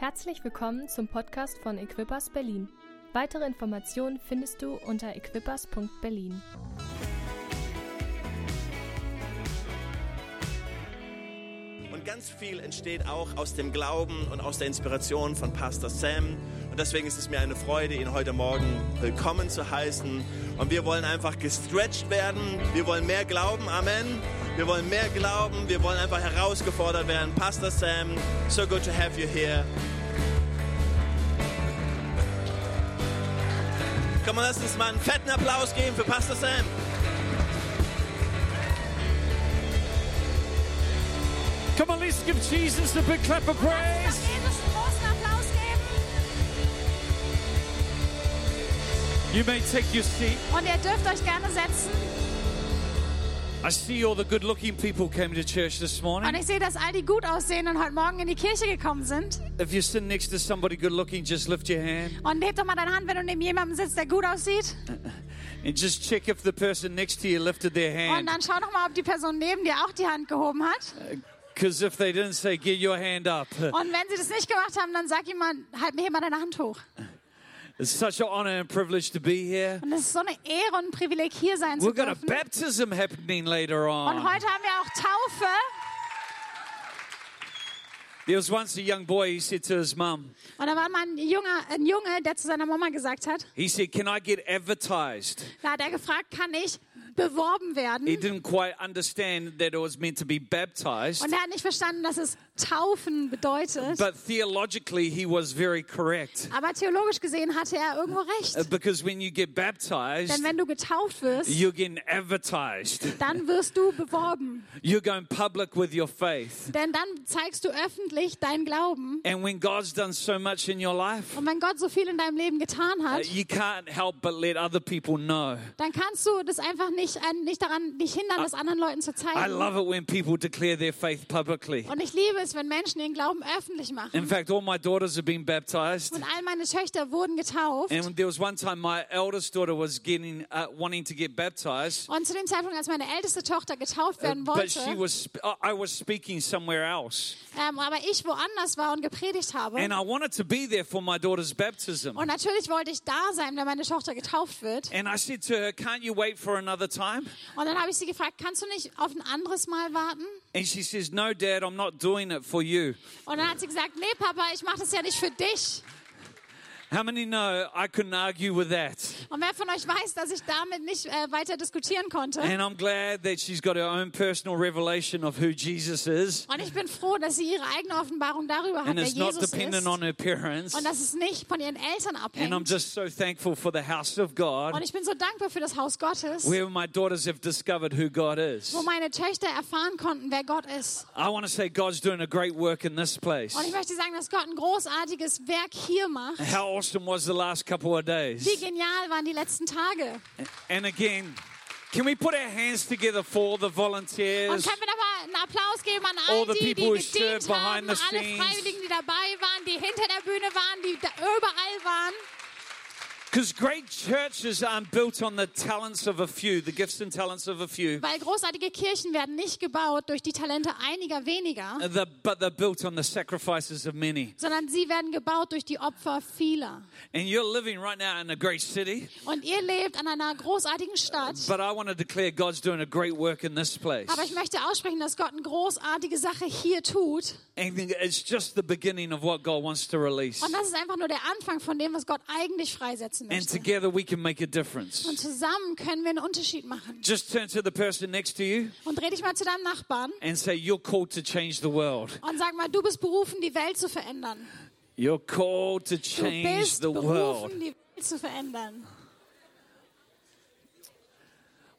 Herzlich willkommen zum Podcast von Equippers Berlin. Weitere Informationen findest du unter equippers.berlin. Und ganz viel entsteht auch aus dem Glauben und aus der Inspiration von Pastor Sam. Und deswegen ist es mir eine Freude, ihn heute Morgen willkommen zu heißen. Und wir wollen einfach gestretched werden. Wir wollen mehr glauben. Amen. Wir wollen mehr glauben. Wir wollen einfach herausgefordert werden. Pastor Sam, so good to have you here. Komm mal, lass uns mal einen fetten Applaus geben für Pastor Sam. Come on, let's give Jesus a big clap of Lass praise. uns Jesus einen großen Applaus geben. You may take your seat. Und ihr dürft euch gerne setzen. I see all the good looking people came to church this Und morning. ich sehe, dass all die gut aussehen und heute Morgen in die Kirche gekommen sind. If you're sitting next to somebody good looking, just lift your hand Und heb doch mal deine Hand, wenn du neben jemandem sitzt, der gut aussieht. and just check if the person next to you lifted their Und hand. dann schau doch mal, ob die Person neben dir auch die Hand gehoben hat. Because if they didn't say, get your hand up. Und wenn sie das nicht gemacht haben, dann sag jemand, halt mir hier mal deine Hand hoch. It's such an honor and privilege to be here. Und es ist so eine Ehre und ein Privileg, hier sein zu We've got a dürfen. baptism happening later Und on. heute haben wir auch Taufe. There was once a young boy, he said to his mum, Und da war mal ein Junge, ein Junge, der zu seiner Mama gesagt hat, he said, can I get advertised? da hat er gefragt, kann ich beworben werden? He didn't quite understand that it was meant to be baptized. Und er hat nicht verstanden, dass es Taufen bedeutet. But theologically, he was very correct. Aber theologisch gesehen hatte er irgendwo recht. Uh, Because when you get baptized, Denn wenn du getauft wirst, you're getting advertised. dann wirst du beworben. You're going public with your faith. Denn dann zeigst du öffentlich deinen Glauben. And when God's done so much in your life, Und wenn Gott so viel in deinem Leben getan uh, hat, you can't help but let other people know. dann kannst du das einfach nicht, äh, nicht daran nicht hindern, das anderen Leuten zu I zeigen. love it when people declare their faith publicly. Und ich liebe es, wenn Menschen ihren Glauben öffentlich machen. In fact, all my daughters have been baptized. Und all meine Töchter wurden getauft. And there was one time my eldest daughter was getting uh, wanting to get baptized, Und zu dem Zeitpunkt, als meine älteste Tochter getauft werden Uh, but she wollte, was I I was speaking somewhere else, ähm, aber ich woanders war und gepredigt habe. and I wanted to be there for my daughter's baptism. Und natürlich wollte ich da sein, wenn meine Tochter getauft wird. And I said to her, "Can't you wait for another time?" Und dann habe ich sie gefragt, kannst du nicht auf ein anderes Mal warten? And she says, "No, Dad, I'm not doing it for you." Und dann hat sie gesagt, nee Papa, ich mache das ja nicht für dich. How many know I couldn't argue with that? Und wer von euch weiß, dass ich damit nicht äh, weiter diskutieren konnte? And I'm glad that she's got her own personal revelation of who Jesus is, Und ich bin froh, dass sie ihre eigene Offenbarung darüber hat, and wer it's not Jesus dependent ist. on her parents. Und dass es nicht von ihren Eltern And I'm abhängt. just so thankful for the house of Und God, ich bin so dankbar für das Haus Gottes, where my daughters have discovered who God is. wo meine Töchter erfahren konnten, wer Gott ist. I want to say God's doing a great work in this place. Und ich möchte sagen, dass Gott ein großartiges Werk hier macht. How awesome was the last couple of Wie days? genial waren die letzten Tage. And again, can we put our hands together for the Und volunteers? können wir nochmal einen Applaus geben an All all the die, die gedient haben, the alle. Freiwilligen, die dabei waren, die hinter der Bühne waren, die überall waren. Weil großartige Kirchen werden nicht gebaut durch die Talente einiger weniger, uh, the- but they're built on the sacrifices of many. sondern sie werden gebaut durch die Opfer vieler. And you're living right now in a great city, Und ihr lebt an einer großartigen Stadt. but I want to declare God's doing a great work in this place. Aber ich möchte aussprechen, dass Gott eine großartige Sache hier tut. And it's just the beginning of what God wants to release. Und das ist einfach nur der Anfang von dem, was Gott eigentlich freisetzen And möchte. together we can make a difference. Und zusammen können wir einen Unterschied machen. Just turn to the person next to you Und dreh dich mal zu deinem Nachbarn and say, You're called to change the world. und sag mal, du bist berufen, die Welt zu verändern. You're called to Du change bist the world. berufen, die Welt zu verändern.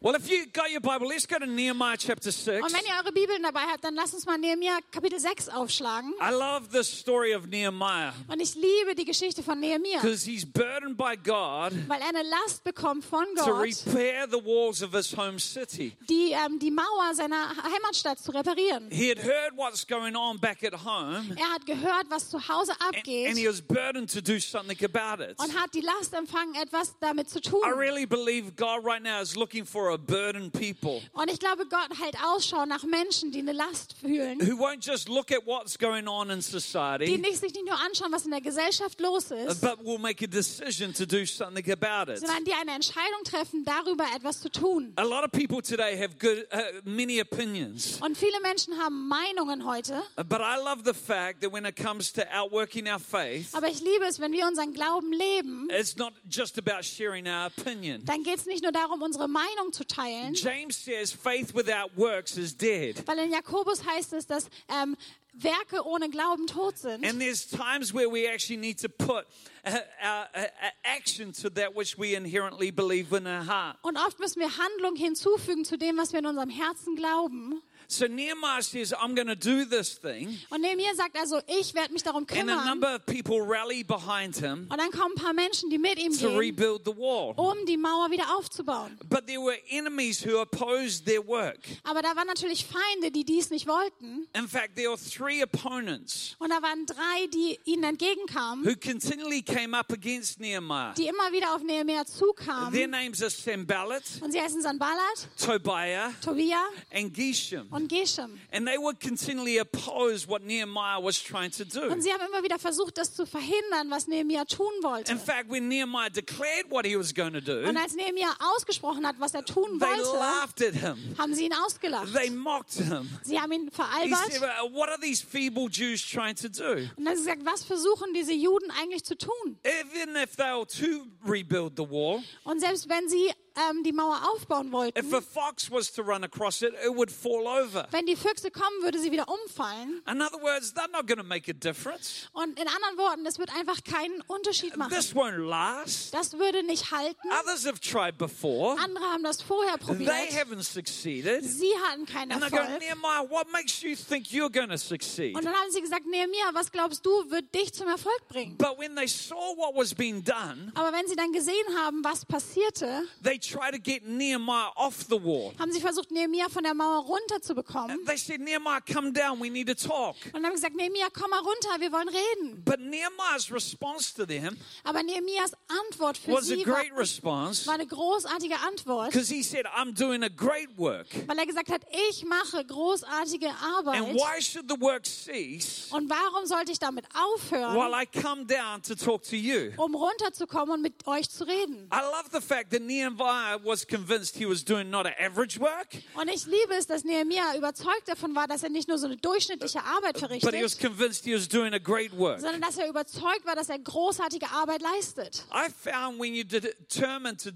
Well, if you got your Bible, let's go to Nehemiah chapter 6. Und wenn ihr eure Bibeln dabei habt, dann lasst uns mal Nehemiah Kapitel 6 aufschlagen. I love the story of Nehemiah Und ich liebe die Geschichte von Nehemiah, because he's burdened by God weil er eine Last bekommt von to Gott, repair the walls of his home city. die ähm, die Mauer seiner Heimatstadt zu reparieren. He had heard what's going on back at home Er hat gehört, was zu Hause and, and abgeht he was burdened to do something about it. und hat die Last empfangen, etwas damit zu tun. I really believe God right now is looking for a burdened people Und ich glaube, Gott hält Ausschau nach Menschen, die eine Last fühlen, who won't just look at what's going on in die society, nicht, sich nicht nur anschauen, was in der Gesellschaft los ist, but will make a decision to do something about it. sondern die eine Entscheidung treffen, darüber etwas zu tun. A lot of people today have good, uh, many opinions. Und viele Menschen haben Meinungen heute, But I love the fact that when it comes to outworking our faith, aber ich liebe es, wenn wir unseren Glauben leben, it's not just about sharing our opinion. dann geht es nicht nur darum, unsere Meinung zu teilen, James says faith without works is dead. weil in Jakobus heißt es, dass ähm, Werke ohne Glauben tot sind. And there's times where we actually need to put uh, our, uh, uh, action to that which we inherently believe in our heart. Und oft müssen wir Handlung hinzufügen zu dem, was wir in unserem Herzen glauben. So Nehemiah says, I'm going to do this thing. Und Nehemiah sagt also, ich werde mich darum And a kümmern. number of people rally behind him Und dann kommen ein paar Menschen, die mit ihm to gehen, rebuild the wall. um die Mauer wieder aufzubauen. But there were enemies who opposed their work. Aber da waren natürlich Feinde, die dies nicht wollten. In fact, there were three opponents Und da waren drei, die ihnen entgegenkamen, who continually came up against Nehemiah. die immer wieder auf Nehemiah Their zukamen. names are Sambalat, Und sie heißen Sanballat, Tobiah, Tobia and Geshem. Und Geshem. And they would continually oppose what Nehemiah was trying to do. Und sie haben immer wieder versucht, das zu verhindern, was Nehemiah tun wollte. In fact, when Nehemiah declared what he was going to do, Und als Nehemiah ausgesprochen hat, was er tun they wollte, laughed at him. haben sie ihn ausgelacht. They mocked him. Sie haben ihn He veralbert. said, "Uh, What are these feeble Jews trying to do? Und dann gesagt, was versuchen diese Juden eigentlich zu tun? Even if they were to rebuild the wall, Und selbst wenn sie ähm, die Mauer aufbauen wollten, if a fox was to run across it, it would fall over. wenn die Füchse kommen, würde sie wieder umfallen. In other words, they're not going to make a difference. Und in anderen Worten, das wird einfach keinen Unterschied machen. This won't last. Das würde nicht halten. Others have tried before. Andere haben das vorher They probiert. haven't succeeded. Sie hatten keinen And I go, Erfolg. Nehemiah, what makes you think you're going to succeed? Und dann haben sie gesagt, Nehemiah, was glaubst du, wird dich zum Erfolg bringen? But when they saw what was being done, Aber wenn sie dann gesehen haben, was passierte, they tried to get Nehemiah off the wall. haben sie versucht, Nehemiah von der Mauer runterzubekommen. They said, Nehemiah, come down. We need to talk. Und haben gesagt, Nehemiah, komm mal runter, wir wollen reden. But Nehemiah's response to them Aber Nehemias Antwort für was a sie war, great response war eine großartige Antwort, because he said, I'm doing a great work. weil er gesagt hat, ich mache großartige And Arbeit. why should the work cease Und warum sollte ich damit aufhören, while I come down to talk to you? um runterzukommen und mit euch zu reden? I love the fact that Nehemiah was convinced he was doing not an average work, Und ich liebe es, dass Nehemia überzeugt davon war, dass er nicht nur so eine durchschnittliche Arbeit but he was verrichtet, convinced he was doing a great work. sondern dass er überzeugt war, dass er großartige Arbeit leistet. I found when you determine to uh,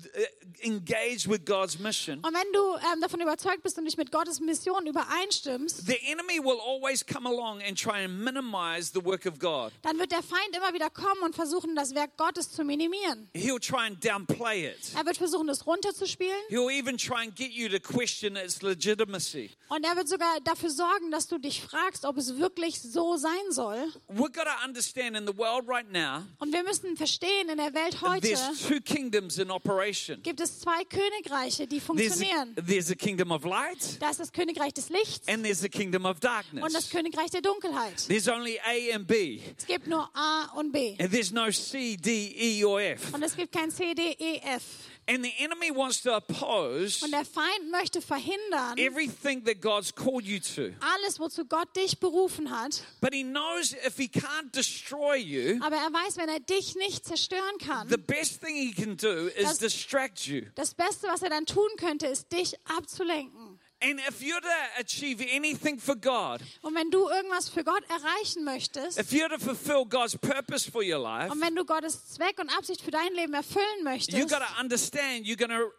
engage with God's mission, Und wenn du ähm, davon überzeugt bist und dich mit Gottes Mission übereinstimmst, the enemy will always come along and try and minimize the work of God. dann wird der Feind immer wieder kommen und versuchen, das Werk Gottes zu minimieren. He'll try and downplay it. Er wird versuchen, es runterzuspielen He'll even try and get you to question its legitimacy. und er wird sogar dafür sorgen, dass du dich fragst, ob es wirklich so sein soll. We've got to understand in the world right now, Und wir müssen verstehen, in der Welt heute there's two kingdoms in operation. gibt es zwei Königreiche, die funktionieren. there's a kingdom of light Da ist das Königreich des Lichts and there's a kingdom of und das darkness. Königreich der Dunkelheit. There's only A and B. Es gibt nur A und B. And there's no C, D, E, or F. Und es gibt kein C, D, E, F. And the enemy wants to oppose Und der Feind möchte verhindern, everything that God's called you to. alles, wozu Gott dich berufen hat. But he knows if he can't destroy you, Aber er weiß, wenn er dich nicht zerstören the kann, best thing he can do is Das- distract you. das Beste, was er dann tun könnte, ist, dich abzulenken. And if you're to achieve anything for God, Und wenn du irgendwas für Gott erreichen möchtest, if you're to fulfill God's purpose for your life, und wenn du Gottes Zweck und Absicht für dein Leben erfüllen you möchtest, got to understand you're going to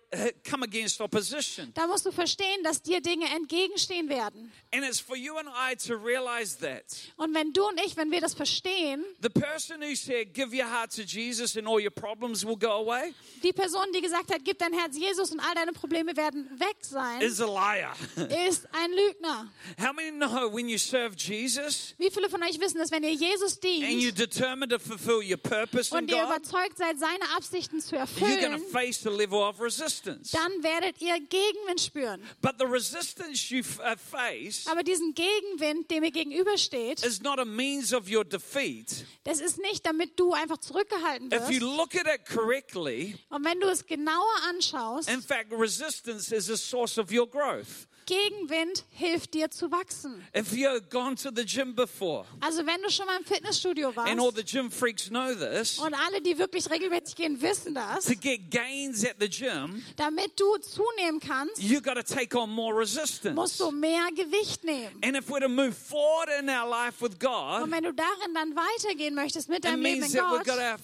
come against opposition. dann musst du verstehen, dass dir Dinge entgegenstehen werden. And it's for you and I to realize that. Und wenn du und ich, wenn wir das verstehen, The person who said, Give your heart to Jesus and all your problems will go away, die Person, die gesagt hat, gib dein Herz Jesus und all deine Probleme werden weg sein, is a liar. ist ein Lügner. How many know when you serve Jesus Wie viele von euch wissen, dass wenn ihr Jesus and you're dient determined to fulfill your purpose in und ihr God, überzeugt seid, seine Absichten zu you're going to erfüllen, face a level of resistance? Dann werdet ihr Gegenwind spüren. But the resistance you f- uh, face Aber diesen Gegenwind, dem ihr gegenübersteht, is not a means of your defeat. das ist nicht, damit du einfach zurückgehalten If you wirst. look at it correctly, Und wenn du es genauer anschaust, in fact, resistance is a source of your growth. Gegenwind hilft dir zu wachsen. If you've gone to the gym before, Also wenn du schon mal im Fitnessstudio and all warst the gym freaks know this, und alle, die wirklich regelmäßig gehen, wissen das, to get gains at the gym, damit du zunehmen kannst, you got to take on more musst resistance. du mehr Gewicht nehmen. And if we're to move forward in our life with Und God, wenn du darin dann weitergehen möchtest mit it deinem Leben in Gott, have,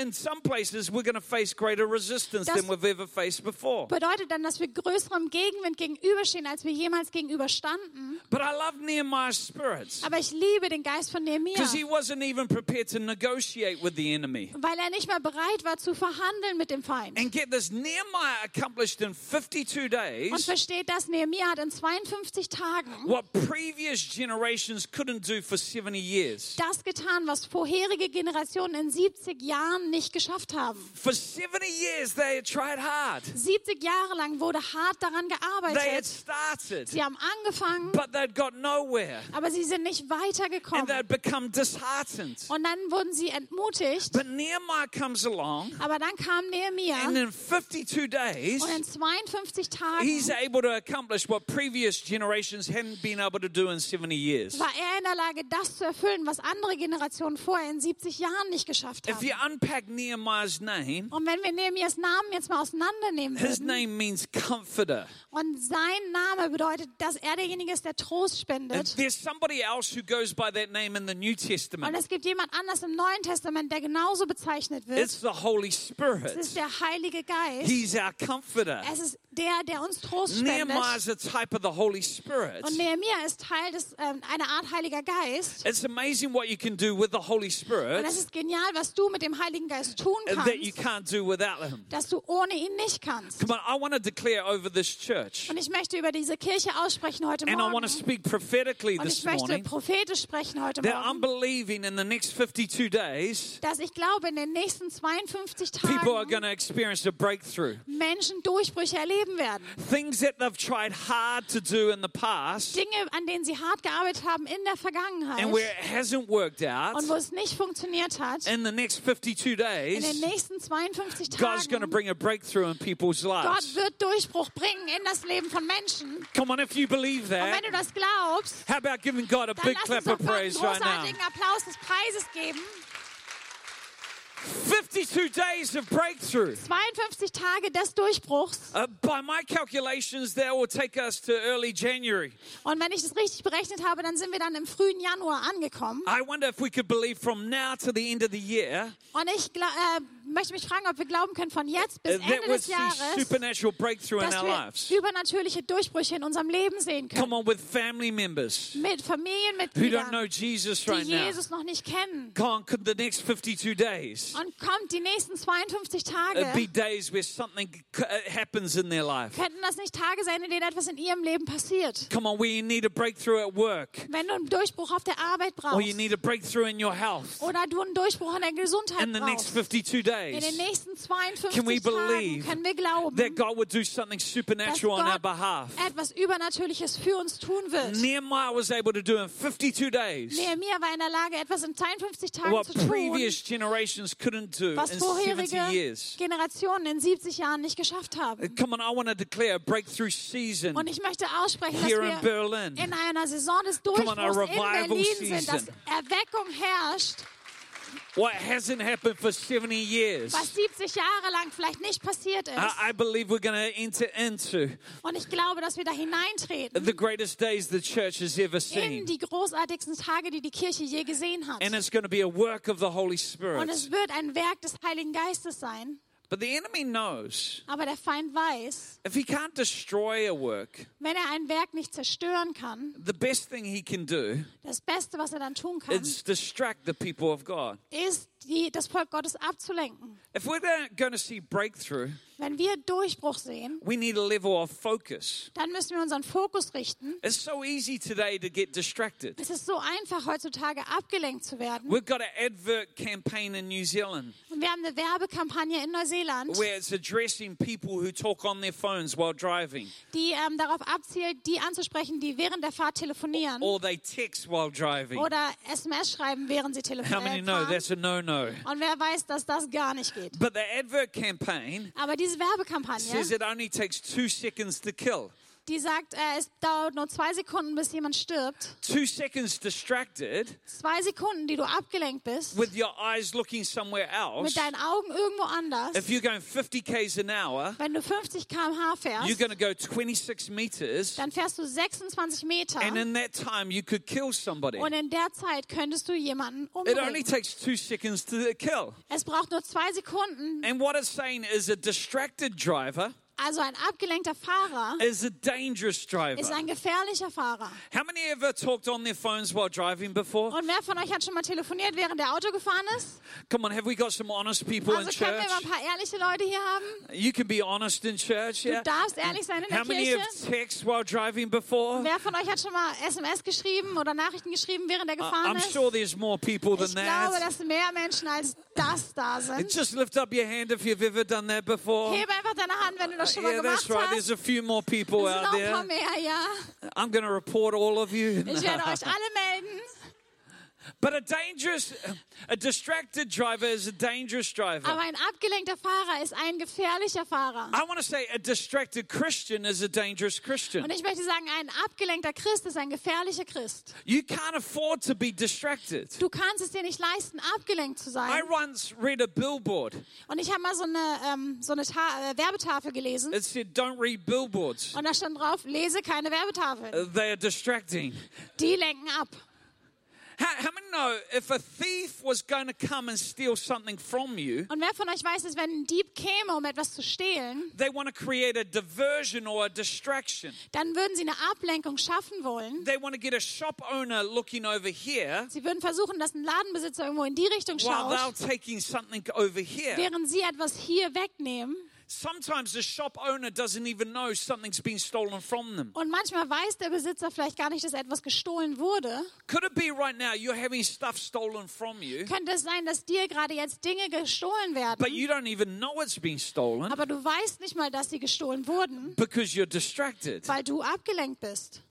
in some places, we're going to face greater resistance than we've ever faced before. bedeutet dann, dass wir größerem Gegenwind gegenüberstehen, als wir jemals gegenüberstanden. But I love Nehemiah's spirits Aber ich liebe den Geist von Nehemiah, because he wasn't even prepared to negotiate with the enemy. weil er nicht mal bereit war zu verhandeln mit dem Feind. And get this, Nehemiah accomplished in 52 Und days versteht das, Nehemiah hat in 52 Tagen what previous generations couldn't do for 70 years. das getan, was vorherige Generationen in 70 Jahren nicht geschafft haben. For 70 years, they had tried hard. 70 Jahre lang wurde hart daran They had gearbeitet. Started, Sie haben angefangen, but they'd got nowhere. aber sie sind nicht And weitergekommen. they'd become disheartened. Und dann wurden sie entmutigt. But Nehemiah comes along, Aber dann kam Nehemiah and in 52 days, und in 52 he's Tagen able to accomplish what previous generations hadn't been able to do in 70 years. war er in der Lage, das zu erfüllen, was andere Generationen vorher in 70 Jahren nicht geschafft If you haben. unpack Nehemiah's name, Und wenn wir Nehemias Namen jetzt mal auseinandernehmen his würden, name means comforter. und sein Name bedeutet, dass er derjenige ist, der Trost And spendet. there's somebody else who goes by that name in the New Und Testament. es gibt jemand anders im Neuen Testament, der genauso bezeichnet wird. It's the Holy Es Spirit. ist der Heilige Geist. He's our comforter. Es ist der, der uns Trost spendet. Nehemiah's a type of the Holy Spirit. Und Nehemiah ist Teil des, ähm, einer Art Heiliger Geist. It's amazing what you can do with the Holy Und Spirit es ist genial, was du mit dem Heiligen Geist tun that you kannst, can't do without him. dass du ohne ihn nicht kannst. Come on, I want to declare over this church. Und ich möchte über diese Kirche aussprechen heute And I want Morgen. to speak prophetically Und this ich möchte morning prophetisch sprechen heute that I'm Morgen, believing in the next 52 days, dass ich glaube, in den nächsten 52 people are Tagen going to experience a breakthrough. Menschen Durchbrüche erleben werden. Things that they've tried hard to do in the past, Dinge, an denen sie hart gearbeitet haben in der Vergangenheit and where it hasn't worked out, und wo es nicht funktioniert hat, in the next 52 in den days, nächsten 52 God's going to Tagen, bring a breakthrough in people's Gott lives. wird Durchbruch bringen in das Leben von Menschen. Come on, if you believe Und wenn that, du das glaubst, how about giving God a dann big clap of praise right now? Applaus des Preises geben. 52 days of breakthrough. 52 Tage des Durchbruchs. Uh, by my calculations, that will take us to early January. Und wenn ich das richtig berechnet habe, dann sind wir dann im frühen Januar angekommen. I wonder if we could believe from now to the end of the year Und ich äh, möchte mich fragen, ob wir glauben können, von jetzt bis Ende des Jahres, dass wir übernatürliche Durchbrüche in unserem Leben sehen Come können. on, with family members Mit Familienmitgliedern, Jesus die right. Jesus noch nicht kennen. Come on, could the next 52 days Und kommt die nächsten 52 uh, Tage, be days where something c- uh, happens in their life? könnten das nicht Tage sein, in denen etwas in ihrem Leben passiert. Come on, where you need a breakthrough at work, Wenn du einen Durchbruch auf der Arbeit or you brauchst need a breakthrough in your health oder du einen Durchbruch in der Gesundheit in the next brauchst. 52 In den days. nächsten 52 Can we Tagen believe können wir glauben, That God would do something dass supernatural on our Gott behalf. etwas Übernatürliches für uns tun wird. Nehemiah was able to do in 52 days Nehemiah war in der Lage, etwas in 52 Tagen what zu tun, previous generations couldn't do was in 70 vorherige years. Generationen in 70 Jahren nicht geschafft haben. Come on, I want to declare a breakthrough season Und ich möchte aussprechen, dass here in wir Berlin. in einer Saison des on, Durchbruchs in revival Berlin sind, dass season. Erweckung herrscht, What hasn't happened for 70 years. was 70 Jahre lang vielleicht nicht passiert ist. I, I believe we're going to enter into Und ich glaube, dass wir da hineintreten the greatest days the church has ever in seen. die großartigsten Tage, die die Kirche je gesehen hat. And it's going to be a work of the Holy Und Spirit. es wird ein Werk des Heiligen Geistes sein. But the enemy knows Aber der Feind weiß, if he can't destroy a work, wenn er ein Werk nicht zerstören kann, the best thing he can do das Beste, was er dann tun kann, is distract the people of God. ist die, das Volk Gottes abzulenken. If we're going to see breakthrough, Wenn wir Durchbruch sehen, we need a level of focus. dann müssen wir unseren Fokus richten. It's so easy today to get distracted. Es ist so einfach, heutzutage abgelenkt zu werden. We've got an advert campaign in New Zealand Und wir haben eine Werbekampagne in Neuseeland, where it's addressing people who talk on their phones while driving die ähm, darauf abzielt, die anzusprechen, die während der Fahrt telefonieren or they text while driving. oder SMS schreiben, während sie How many telefonieren. know that's a no no? Und wer weiß, dass das gar nicht geht. But the advert campaign Aber diese Werbekampagne, says it only takes two seconds to kill. Die sagt, äh, es dauert nur zwei Sekunden, bis jemand stirbt. Two seconds distracted Zwei Sekunden, die du abgelenkt bist, with your eyes looking somewhere else. mit deinen Augen irgendwo anders. If you're going 50 k's an hour, Wenn du 50 km/h you're fährst, going to go 26 meters, dann fährst du 26 Meter. and in that time, you could kill somebody. Und in der Zeit könntest du jemanden It only umbringen. takes two seconds to kill. Es braucht nur zwei Sekunden. And what it's saying is a distracted driver Also ein abgelenkter Fahrer is a dangerous driver. ist ein gefährlicher Fahrer. How many ever talked on their phones while driving before? Und wer von euch hat schon mal telefoniert, während der Auto gefahren ist? Come on, have we got some honest people in Also können wir church? mal ein paar ehrliche Leute hier haben? You can be honest in church, yeah? Du darfst ehrlich sein in der How many Kirche. have text while driving before? Wer von euch hat schon mal SMS geschrieben oder Nachrichten geschrieben, während er gefahren I'm ist? sure there's more people Ich than glaube, that. dass mehr Menschen als das da sind. Just lift up your hand if you've ever done that before. Hebe einfach deine Hand, wenn du das Yeah, that's right. There's a few more people out noch ein paar there. mehr, ja. I'm going to report all of you. Ich werde euch alle melden. But a dangerous, a distracted driver is a dangerous driver. Aber ein abgelenkter Fahrer ist ein gefährlicher Fahrer. I want to say a distracted Christian is a dangerous Christian. Und ich möchte sagen, ein abgelenkter Christ ist ein gefährlicher Christ. You can't afford to be distracted. Du kannst es dir nicht leisten, abgelenkt zu I sein. once read a billboard. Und ich habe mal so eine, ähm, so eine Ta äh, Werbetafel gelesen. It said, Don't read billboards. Und da stand drauf, lese keine Werbetafel. They are distracting. Die lenken ab. How, how many know if a thief was going to come and steal something from you, Und wer von euch weiß, dass wenn ein Dieb käme, um etwas zu stehlen, they want to create a diversion or a distraction? dann würden sie eine Ablenkung schaffen wollen. They want to get a shop owner looking over here Sie würden versuchen, dass ein Ladenbesitzer irgendwo in die Richtung while schaut, they're taking something over here. während sie etwas hier wegnehmen. Sometimes the shop owner doesn't even know something's been stolen from them. Und manchmal weiß der Besitzer vielleicht gar nicht, dass etwas gestohlen wurde. Could it be right now you're having stuff stolen from you, Könnte es sein, dass dir gerade jetzt Dinge gestohlen werden, but you don't even know it's been stolen aber du weißt nicht mal, dass sie gestohlen wurden, because you're distracted? weil du abgelenkt bist.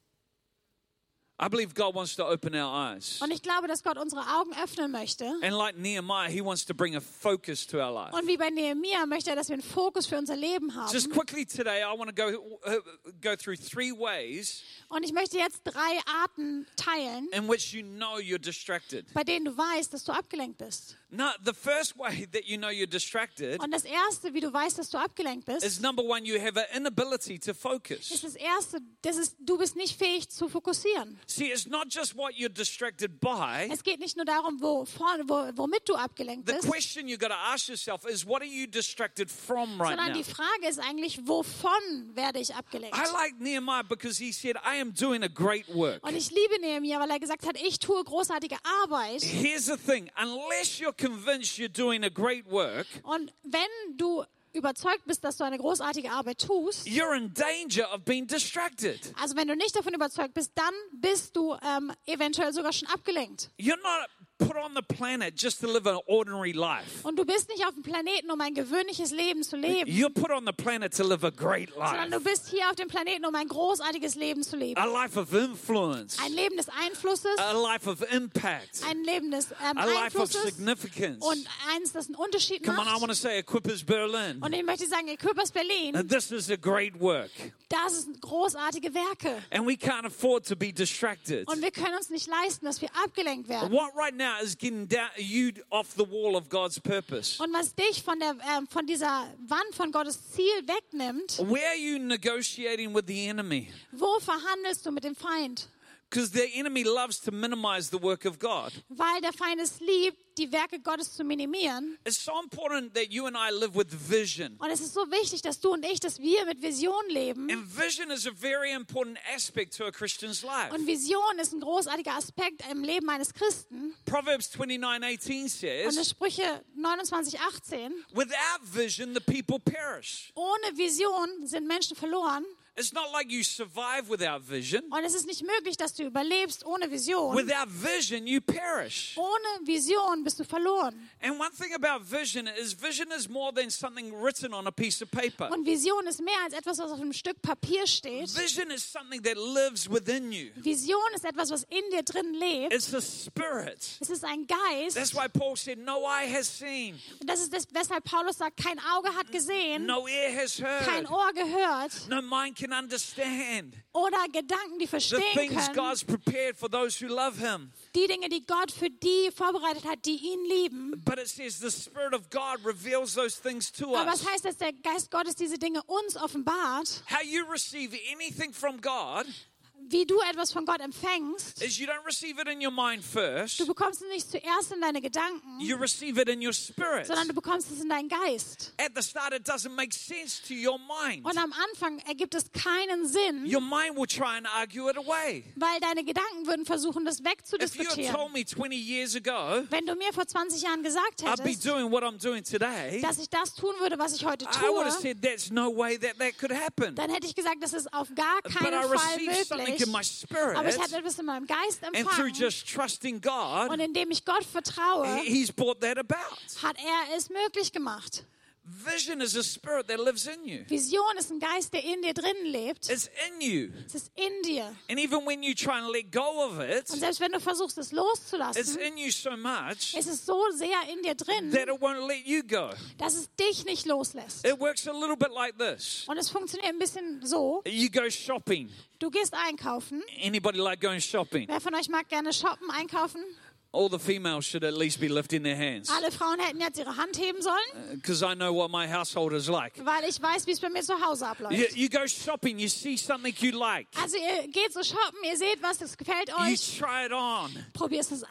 I believe God wants to open our eyes. Und ich glaube, dass Gott unsere Augen öffnen möchte. And like Nehemiah, he wants to bring a focus to our life. Und wie bei Nehemia möchte er, dass wir einen Fokus für unser Leben Just haben. quickly today, I want to go uh, go through three ways Und ich möchte jetzt drei Arten teilen, in which you know you're distracted. bei denen du weißt, dass du abgelenkt bist. Now, the first way that you know you're distracted Und das Erste, wie du weißt, dass du abgelenkt bist, is number one, you have an inability to ist focus. das Erste, das ist, du bist nicht fähig zu fokussieren. See, it's not just what you're distracted by. Es geht nicht nur darum, wo, wo, womit du abgelenkt The bist, question you got to ask yourself is, what are you distracted from right sondern now? die Frage ist eigentlich, wovon werde ich abgelenkt? I like Nehemiah because he said, I am doing a great work. Und ich liebe Nehemiah, weil er gesagt hat, ich tue großartige Arbeit. Here's the thing unless you're convinced you're doing a great work, Und wenn du überzeugt bist, dass du eine großartige Arbeit tust, you're in danger of being distracted. also wenn du nicht davon überzeugt bist, dann bist du ähm, eventuell sogar schon abgelenkt. You're not put on the planet just to live an ordinary life. Und du bist nicht auf dem Planeten, um ein gewöhnliches Leben zu leben, You're put on the planet to live a great sondern du life, bist hier auf dem Planeten, um ein großartiges Leben zu leben. a life of influence, Ein Leben des Einflusses, a life of impact, ein Leben des ähm, a life of significance. und eins, das einen Unterschied Come on, I want macht. to say Equippers Berlin. Und ich möchte sagen, Equippers Berlin, This is a great work, das sind großartige Werke. and we can't afford to be distracted. Und wir können uns nicht leisten, dass wir abgelenkt werden. What right now is getting down, you off the wall of God's purpose? Und was dich von, der, ähm, von dieser Wand von Gottes Ziel wegnimmt, Where are you negotiating with the enemy? wo verhandelst du mit dem Feind? Because the enemy loves to minimize the work of God. weil der Feind es liebt, die Werke Gottes zu minimieren. It's so important that you and I live with vision. Und es ist so wichtig, dass du und ich, dass wir mit Vision leben. And vision is a very important aspect to a Christian's life. Und Vision ist ein großartiger Aspekt im Leben eines Christen. Proverbs 29:18 Und in says, Sprüche 29, 18, "Without vision the people perish." ohne Vision sind Menschen verloren. It's not like you survive without vision. Und es ist nicht möglich, dass du überlebst ohne Vision. Without vision you perish. Ohne Vision bist du verloren. And one thing about vision is vision is more than something written on a piece of paper. Und Vision ist mehr als etwas, was auf einem Stück Papier steht. Vision is something that lives within you. Vision ist etwas, was in dir drin lebt. It's the spirit. Es ist ein Geist. That's why Paul said, No eye has seen, Und das ist das, weshalb Paulus sagt, kein Auge hat gesehen, no ear has kein heard, Ohr gehört no mind can understand oder Gedanken, die the verstehen things können. God's prepared for those who love Him. Die Dinge, die Gott für die vorbereitet hat, die ihn lieben. But it says the Spirit of God reveals those things to Aber us. es heißt, dass der Geist Gottes diese Dinge uns offenbart. How you receive anything from God Wie du etwas von Gott empfängst, is you don't receive it in your mind first, du bekommst es nicht zuerst in deine Gedanken, you receive it in your spirit. sondern du bekommst es in deinen Geist. At the start, it doesn't make sense to your mind. Und am Anfang ergibt es keinen Sinn, Your mind will try and argue it away. weil deine Gedanken würden versuchen, das If you wegzudiskutieren. told me 20 years ago Wenn du mir vor 20 Jahren gesagt I'd be hättest, doing what I'm doing today, dass ich das tun würde, was ich heute I would have tue, said there's no way that that could happen. dann hätte ich gesagt, das ist auf gar keinen Fall received something in my spirit, Aber ich hatte etwas in meinem Geist and through empfangen. just trusting God, Und indem ich Gott vertraue, He's brought that about. hat er es möglich gemacht. Vision is a spirit that lives in you. Vision ist ein Geist, der in dir drin lebt. It's in you. Es ist in dir. And even when you try and let go of it, Und selbst wenn du versuchst, es it's loszulassen, in you so much ist es so sehr in dir drin, that it won't let you go. dass es dich nicht loslässt. It works a little bit like this. Und es funktioniert ein bisschen so. You go shopping. Du gehst einkaufen. Anybody like going shopping? Wer von euch mag gerne shoppen, einkaufen? All the females should at least be lifting their hands. Alle Frauen hätten jetzt ihre Hand heben sollen, Because I know what my household is like. weil ich weiß, wie es bei mir zu Hause You, abläuft. you go shopping, you see something you like, Also ihr geht so shoppen, ihr seht was, das gefällt you euch, try it on, probierst es an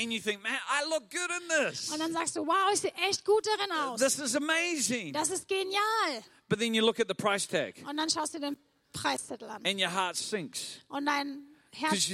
and you think, man, I look good in this. und dann sagst du, wow, ich sehe echt gut darin aus. This is amazing. Das ist genial. But then you look at the price tag, Und dann schaust du den Preiszettel an and your heart sinks. und dein Herz 'Cause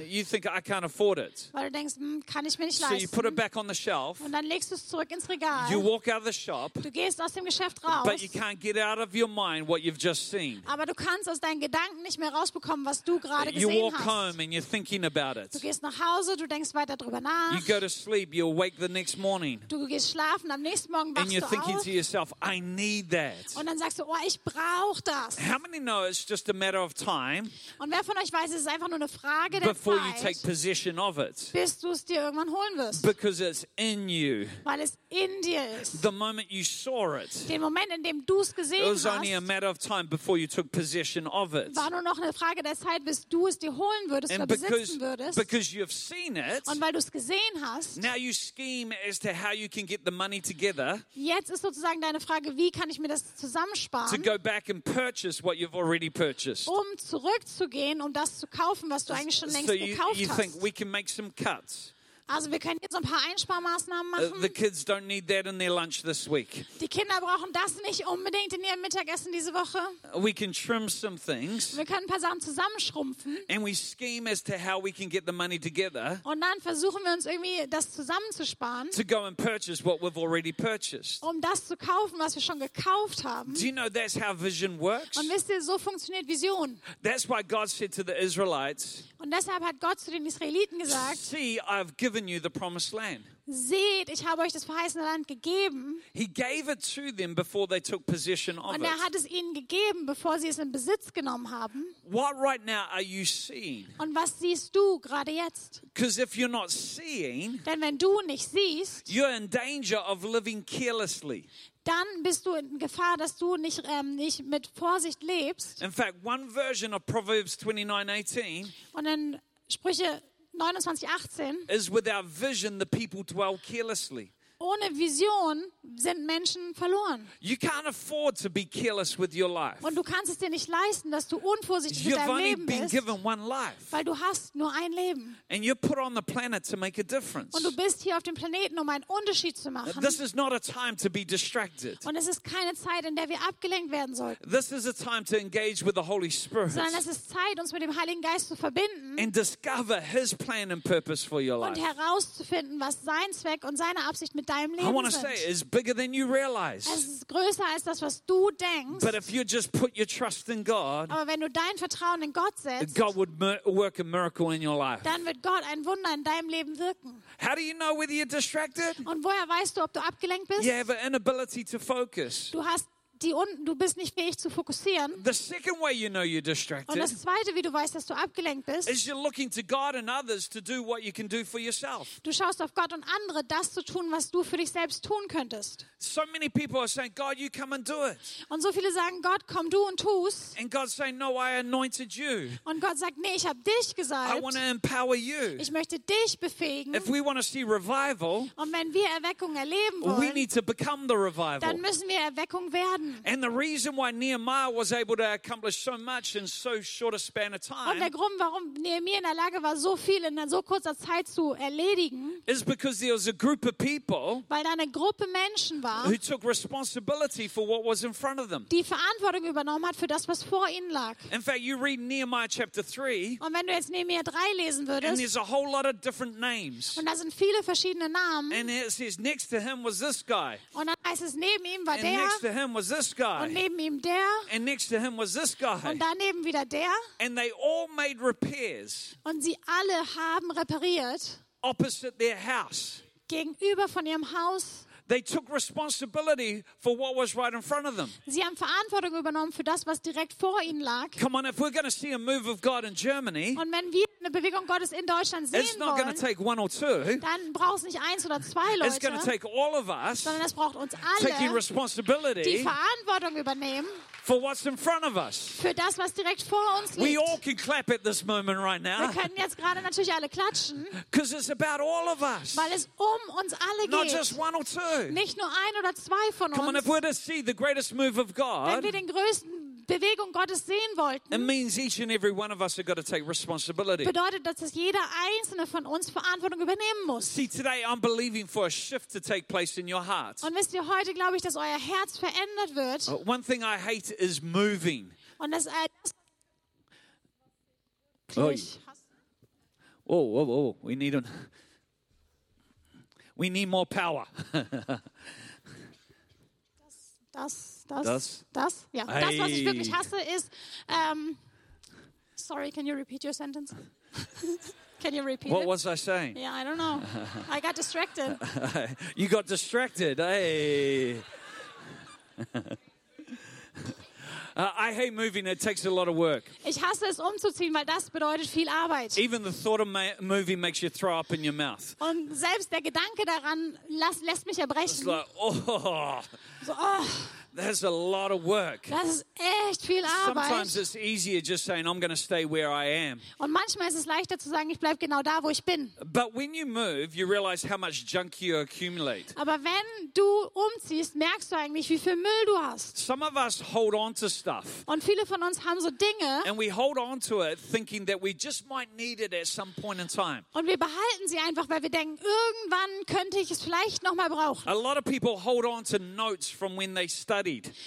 you, you think, I can't afford it. weil du denkst, hm, kann ich mir nicht So you put it leisten. back on the shelf, Und dann legst du es zurück ins you Regal. walk out of the shop, Du gehst aus dem Geschäft but raus, you can't get out of your mind what you've just seen. aber du kannst aus deinen Gedanken nicht mehr rausbekommen, was du gerade You gesehen walk hast. home and you're thinking about it. Du gehst nach Hause, du denkst weiter drüber nach. You go to sleep, you awake the next morning, Du gehst schlafen, am nächsten Morgen and wachst you're du thinking auf to yourself, I need that. und dann sagst du, oh, ich brauche das. How many know it's just a matter of time Und wer von euch weiß, es ist einfach nur eine Frage der before you take Zeit, possession of it? bis du es dir irgendwann holen wirst, Because it's in you. weil es in dir ist. The moment you saw it, Den Moment, in dem du es it gesehen was only a hast, matter of time before you took possession of it. war nur noch eine Frage der Zeit, bis du es dir holen würdest oder And because, besitzen würdest. because you've seen it, Und weil du es gesehen hast, now you scheme as to how you can get the money together jetzt ist sozusagen deine Frage, wie kann ich mir das to zusammensparen, go back and purchase what you've already purchased. um zurückzugehen, um das zu kaufen, was du eigentlich schon längst So you, gekauft you hast. Also wir können jetzt so ein paar Einsparmaßnahmen Uh, the machen. kids don't need that in their lunch this week. Die Kinder brauchen das nicht unbedingt in ihrem Mittagessen diese Woche. We can trim some things Wir können ein paar Sachen zusammenschrumpfen and we scheme as to how we can get the money together und dann versuchen wir uns irgendwie das zusammenzusparen, to go and purchase what we've already purchased. um das zu kaufen, was wir schon gekauft haben. Do you know that's how vision works? Und wisst ihr, so funktioniert Vision. That's why God said to the Israelites, Und deshalb hat Gott zu den Israeliten gesagt, See, I've given you the promised land. seht, ich habe euch das verheißene Land gegeben. He gave it to them before they took possession of Und er it. hat es ihnen gegeben, bevor sie es in Besitz genommen haben. What right now are you seeing? Und was siehst du gerade jetzt? Because if you're not seeing, Denn wenn du nicht siehst, you're in danger of living carelessly. dann bist du in Gefahr, dass du nicht, ähm, nicht mit Vorsicht lebst. In fact, one version of Proverbs 29:18 Und in Sprüche 29, 18 is without vision the people dwell carelessly. Ohne Vision sind Menschen verloren. You can't afford to be careless with your life. Und du kannst es dir nicht leisten, dass du unvorsichtig mit You've deinem only Leben been bist, given one life, weil du hast nur ein Leben. and you're put on the planet to make a difference. Und du bist hier auf dem Planeten, um einen Unterschied zu machen. This is not a time to be distracted. Und es ist keine Zeit, in der wir abgelenkt werden sollten, This is a time to engage with the Holy Spirit sondern es ist Zeit, uns mit dem Heiligen Geist zu verbinden and discover His plan and purpose for your und life. herauszufinden, was sein Zweck und seine Absicht mit deinem I Leben want to sind. say it's bigger than you realize. Es ist größer als das, was du denkst. But if you just put your trust in God, Aber wenn du dein Vertrauen in Gott setzt, God would work a miracle in your life. dann wird Gott ein Wunder in deinem Leben wirken. How do you know whether you're distracted? Und woher weißt du, ob du abgelenkt bist? You have an inability to focus. Du hast die un du bist nicht fähig zu fokussieren. The second way you know you're Und distracted das zweite, wie du weißt, dass du abgelenkt bist, is you're looking to God and others to do what you can do for yourself. du schaust auf Gott und andere, das zu tun, was du für dich selbst tun könntest. So many people are saying, God, you come and do it. Und so viele sagen, Gott, komm du und tu's. And God's saying, No, I anointed you. Und Gott sagt, nee, ich habe dich I gesalbt. want to empower you. Ich möchte dich befähigen. If we want to see revival, Und wenn wir Erweckung erleben we wollen, need to become the revival. dann müssen wir Erweckung werden. And the reason why Nehemiah was able to accomplish so much in so short a span of Und der time Grund, warum Nehemiah in der Lage war, so viel in so kurzer Zeit zu erledigen, is because there was a group of people weil da eine Gruppe Menschen war, who took responsibility for what was in front of them. die Verantwortung übernommen hat für das, was vor ihnen lag. In fact, you read Nehemiah chapter 3, Und wenn du jetzt Nehemiah 3 lesen and würdest, there's a whole lot of different names. und da sind viele verschiedene Namen, And it says, next to him was this guy, und dann heißt es, neben ihm war and der, next to him was this und guy, neben ihm der, and next to him was this guy. und daneben wieder der. And they all made repairs Und sie alle haben repariert opposite their house. gegenüber von ihrem Haus. They took responsibility for what was right in front of them. Sie haben Verantwortung übernommen für das, was direkt vor ihnen lag. Come on, if we're going to see a move of God in Germany, Und wenn wir eine Bewegung Gottes in Deutschland it's sehen not going to wollen, take one or two. dann braucht es nicht eins oder zwei It's going to Leute, take all of us sondern es braucht uns taking alle, die responsibility Verantwortung übernehmen for what's in front of us. für das, was direkt vor uns We liegt. all can clap at this moment right Wir now können jetzt gerade natürlich alle klatschen, because it's about all of us, weil es um uns alle not just geht. one or two. Nicht nur ein oder zwei von Come on, if uns. we're to see the greatest move of Wenn God, wir den größten Bewegung Gottes sehen it wollten, means each and every one of us have got to take responsibility. bedeutet das, dass jeder einzelne von uns Verantwortung übernehmen muss. See, today I'm believing for a shift to take place in your heart. Und wisst ihr, heute glaube ich, dass euer Herz verändert wird. Uh, One thing I hate is moving. Und das, äh, das Oh, ich hasse- Oh, oh, oh, we need an, we need more power. das, das, Das? das, ja. Das, was ich wirklich hasse, ist, ähm, sorry, can you repeat your sentence? can you repeat what it? was I saying? Yeah, I don't know. I got distracted. you got distracted. Hey. Uh, I hate moving. It takes a lot of work. Ich hasse es umzuziehen, weil das bedeutet viel Arbeit. Even the thought of moving makes you throw up in your mouth. Und selbst der Gedanke daran lässt mich It's erbrechen. like, oh, So, oh, that's a lot of work. das ist echt viel Sometimes Arbeit. it's easier just saying, I'm going to stay where I am. Und manchmal ist es leichter zu sagen, ich bleibe genau da, wo ich bin. But when you move, you realize how much junk you accumulate. Aber wenn du umziehst, merkst du eigentlich, wie viel Müll du hast. Some of us hold on to stuff Und viele von uns haben so Dinge and we hold on to it thinking that we just might need it at some point in time. und wir behalten sie einfach, weil wir denken, irgendwann könnte ich es vielleicht noch mal brauchen. A lot of people hold on to notes from when they studied,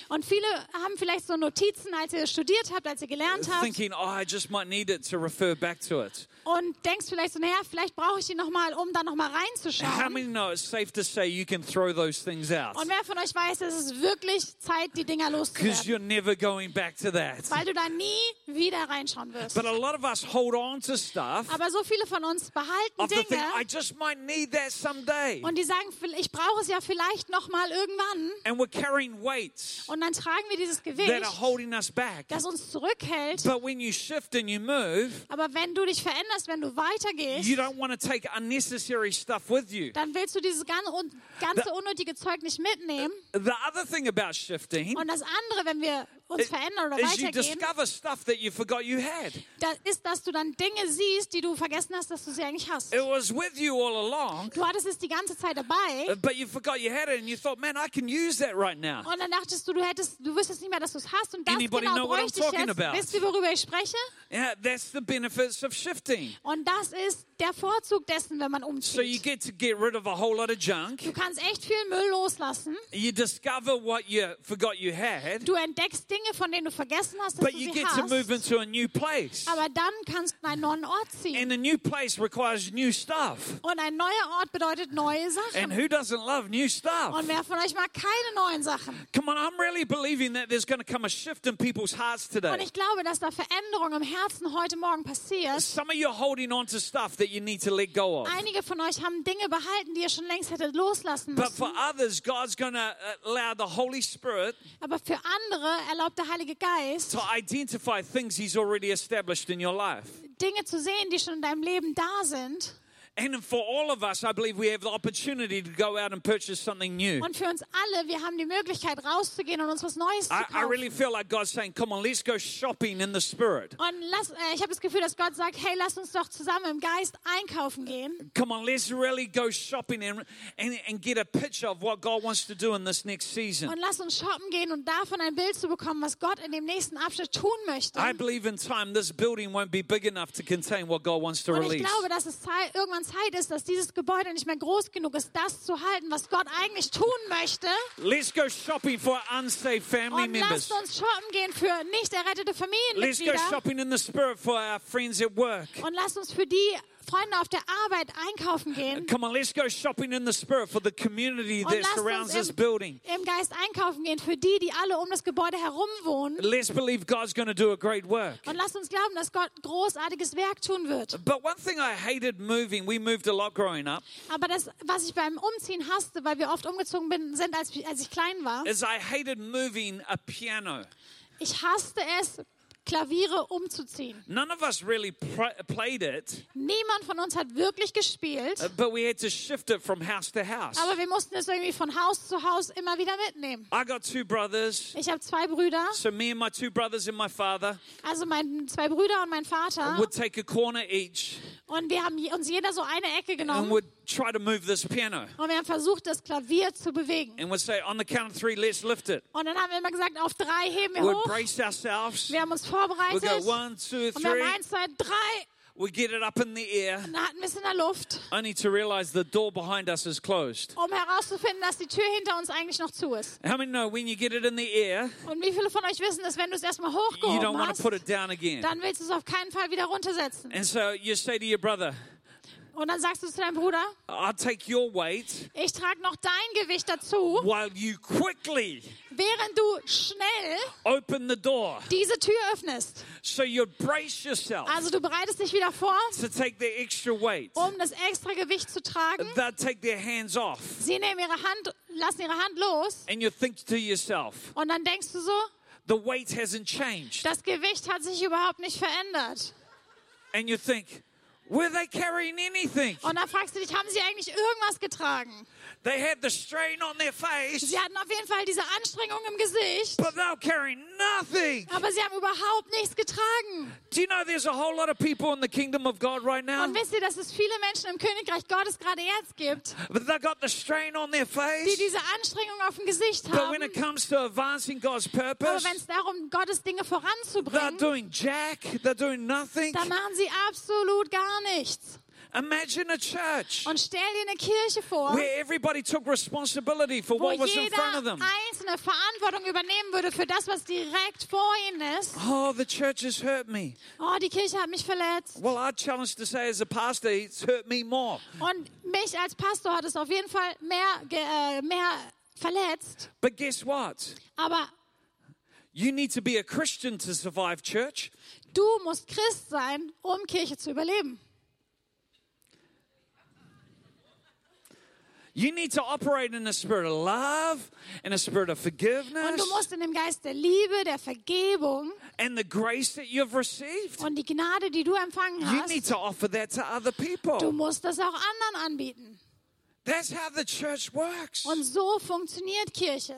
Und viele haben vielleicht so Notizen, als ihr studiert habt, als ihr gelernt habt thinking, oh, I just might need it to refer back to it. Und denkst vielleicht so, naja, vielleicht brauche ich die noch mal, um da noch mal How reinzuschauen. many know it's safe to say you can throw those things out? Und wer von euch weiß, es ist wirklich Zeit, die Dinger Because loszuwerden, you're never going back to that. weil du da nie wieder reinschauen wirst. But a lot of us hold on to stuff Aber so viele von uns behalten the thing, Dinge I just might need that someday. und die sagen, ich brauche es ja vielleicht noch mal irgendwann. And we're carrying weights Und dann tragen wir dieses that are Gewicht, holding us back. das uns zurückhält. But when you shift and you move, Aber wenn du dich veränderst, wenn du weitergehst, you don't want to take unnecessary stuff with you. dann willst du dieses gan- un- ganze unnötige Zeug nicht mitnehmen. The other thing about shifting Und das andere, wenn wir uns verändern oder is you weitergehen, discover stuff that you forgot you had. da ist, dass du dann Dinge siehst, die du vergessen hast, dass du sie eigentlich hast. It was with you all along, Du hattest es die ganze Zeit dabei uh, but you forgot you had it, and you thought, man, I can use that right now. und dann dachtest du, du hättest, du wüsstest nicht mehr, dass du es hast und das Anybody genau know what I'm bräuchte ich talking jetzt. about? Wisst ihr, worüber ich spreche? Yeah, that's the benefits of shifting. Und das ist der Vorzug dessen, wenn man So you umzieht. get to get rid of a whole lot of junk. Du kannst echt viel Müll loslassen. You discover what you forgot you had, Du entdeckst Dinge, von denen du vergessen hast, dass but du you sie get to move hast. into a new place. Aber dann kannst du einen neuen Ort And ziehen. a new place requires new stuff. Und ein neuer Ort bedeutet neue And Sachen. who doesn't love new stuff? Und wer von euch mag keine neuen Sachen? Come on, I'm really believing that there's going to come a shift in people's hearts Und today. ich glaube, dass da Veränderung im Herzen heute Morgen passiert. Some of you are holding on to stuff that you need to let go of. Einige von euch haben Dinge behalten, die ihr schon längst hättet loslassen But for müssen. others, God's going to allow the Holy Spirit Aber für andere erlaubt der Heilige Geist, to identify things He's already established in your life. Dinge zu sehen, die schon in deinem Leben da sind. And for all of us, I believe we have the opportunity to go out and purchase something new. Und für uns alle, wir haben die Möglichkeit rauszugehen und uns was Neues zu I, I really kaufen. feel like God's saying, come on, let's go shopping in the Spirit. Und lass, äh, ich habe das Gefühl, dass Gott sagt, hey, lass uns doch zusammen im Geist einkaufen gehen. Come on, let's really go shopping and, and, and get a picture of what God wants to do in this next season. Und lass uns shoppen gehen und davon ein Bild zu bekommen, was Gott in dem nächsten Abschnitt tun möchte. I believe in time this building won't be big enough to contain what God wants to Und ich release. glaube, dass es Zeit, irgendwann Zeit ist, dass dieses Gebäude nicht mehr groß genug ist, das zu halten, was Gott eigentlich tun möchte. Let's go shopping for unsaved family Und members. lasst uns shoppen gehen für nicht errettete Let's go Familienmitglieder. shopping in the Spirit for our friends at work. Und lasst uns für die Freunde auf der Arbeit einkaufen gehen. Come on, let's go shopping in the Spirit for the community that surrounds uns this im, building. im Geist einkaufen gehen für die, die alle um das Gebäude herum wohnen. Let's believe God's going to do a great work. Und lasst uns glauben, dass Gott großartiges Werk tun wird. But one thing I hated moving, we moved a lot growing up, Aber das, was ich beim Umziehen hasste, weil wir oft umgezogen bin, sind, als, als ich klein war, is I hated moving a piano. ich hasste es, Klaviere umzuziehen. None of us really played it, Niemand von uns hat wirklich gespielt, uh, but we had to shift it from house to house. aber wir mussten es irgendwie von Haus zu Haus immer wieder mitnehmen. I got two brothers. Ich habe zwei Brüder, So me and my two brothers and my father also mein, zwei Brüder und mein Vater. would take a corner each Und wir haben uns jeder so eine Ecke and genommen would try to move this piano und wir haben versucht, das Klavier zu bewegen. and would say, on the count of three, let's lift it. Und dann haben wir immer gesagt, auf drei heben wir We'd hoch. brace ourselves. Wir haben uns We'd vorbereitet. go one, two, Und wir haben three. eins, zwei, drei. We'd get it up in the air, Und hatten wir es in der Luft, only to realize the door behind us is closed. um herauszufinden, dass die Tür hinter uns eigentlich noch zu ist. How many know when you get it in the air, Und wie viele von euch wissen, dass wenn du es erstmal you don't hochgehoben want to hast, put it down again? dann willst du es auf keinen Fall wieder runtersetzen. And so you say to your brother, Und dann sagst du zu deinem Bruder, I'll take your weight ich trage noch dein Gewicht dazu, while you quickly während du schnell open the door. diese Tür öffnest. So you brace yourself Also du bereitest dich wieder vor, to take the extra weight. um das extra Gewicht zu tragen. They'll take their hands off. Sie nehmen ihre Hand, lassen ihre Hand los And you think to yourself, und dann denkst du so, the weight hasn't changed. das Gewicht hat sich überhaupt nicht verändert. And you think, were they carrying anything? Und dann fragst du dich, haben sie eigentlich irgendwas getragen? They had the strain on their face, Sie hatten auf jeden Fall diese Anstrengung im Gesicht, but they were carrying nothing. aber sie haben überhaupt nichts getragen. Do you know there's a whole lot of people in the kingdom of God right now? Und wisst ihr, dass es viele Menschen im Königreich Gottes gerade jetzt gibt, But they got the strain on their die face. diese Anstrengung auf dem Gesicht But haben. when it comes to advancing God's Aber purpose, wenn es darum Gottes Dinge they're voranzubringen, doing jack, they're doing nothing. dann machen sie absolut gar nichts. Imagine a church Und stell dir eine Kirche vor, where everybody took responsibility for what was in jeder front of them. einzelne Verantwortung übernehmen würde für das, was direkt vor ihnen ist. Oh, the church has hurt me. Oh, die Kirche hat mich verletzt. Well, I'd challenge to say, as a pastor, it's hurt me more. Und mich als Pastor hat es auf jeden Fall mehr, äh, mehr verletzt. But guess what? Aber You need to be a Christian to survive church. du musst Christ sein, um Kirche zu überleben. You need to operate in a spirit of love, in a spirit of Und forgiveness, du musst in dem Geist der Liebe, der Vergebung and the grace that you've received. und die Gnade, die du empfangen You need hast, to offer that to other du people. musst das auch anderen anbieten. That's how the church works. Und so funktioniert Kirche.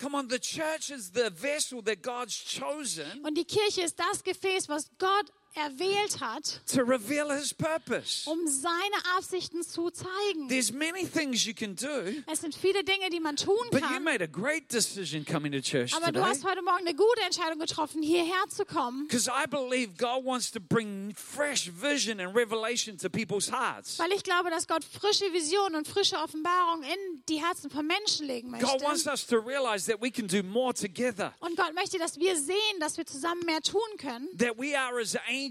Come on, the church is the vessel that God's chosen Und die Kirche ist das Gefäß, was Gott erwählt hat, to reveal his purpose. um seine Absichten zu zeigen. There's many things you can do, Es sind viele Dinge, die man tun but you kann. made a great decision coming to church Aber du today. hast heute Morgen eine gute Entscheidung getroffen, hierher zu kommen, Because I believe God wants to bring fresh vision and revelation to people's hearts. weil ich glaube, dass Gott frische Visionen und frische Offenbarung in die Herzen von Menschen legen God wants möchte. us to realize that we can do more together. Und Gott möchte, dass wir sehen, dass wir zusammen mehr tun können, That we are as ag-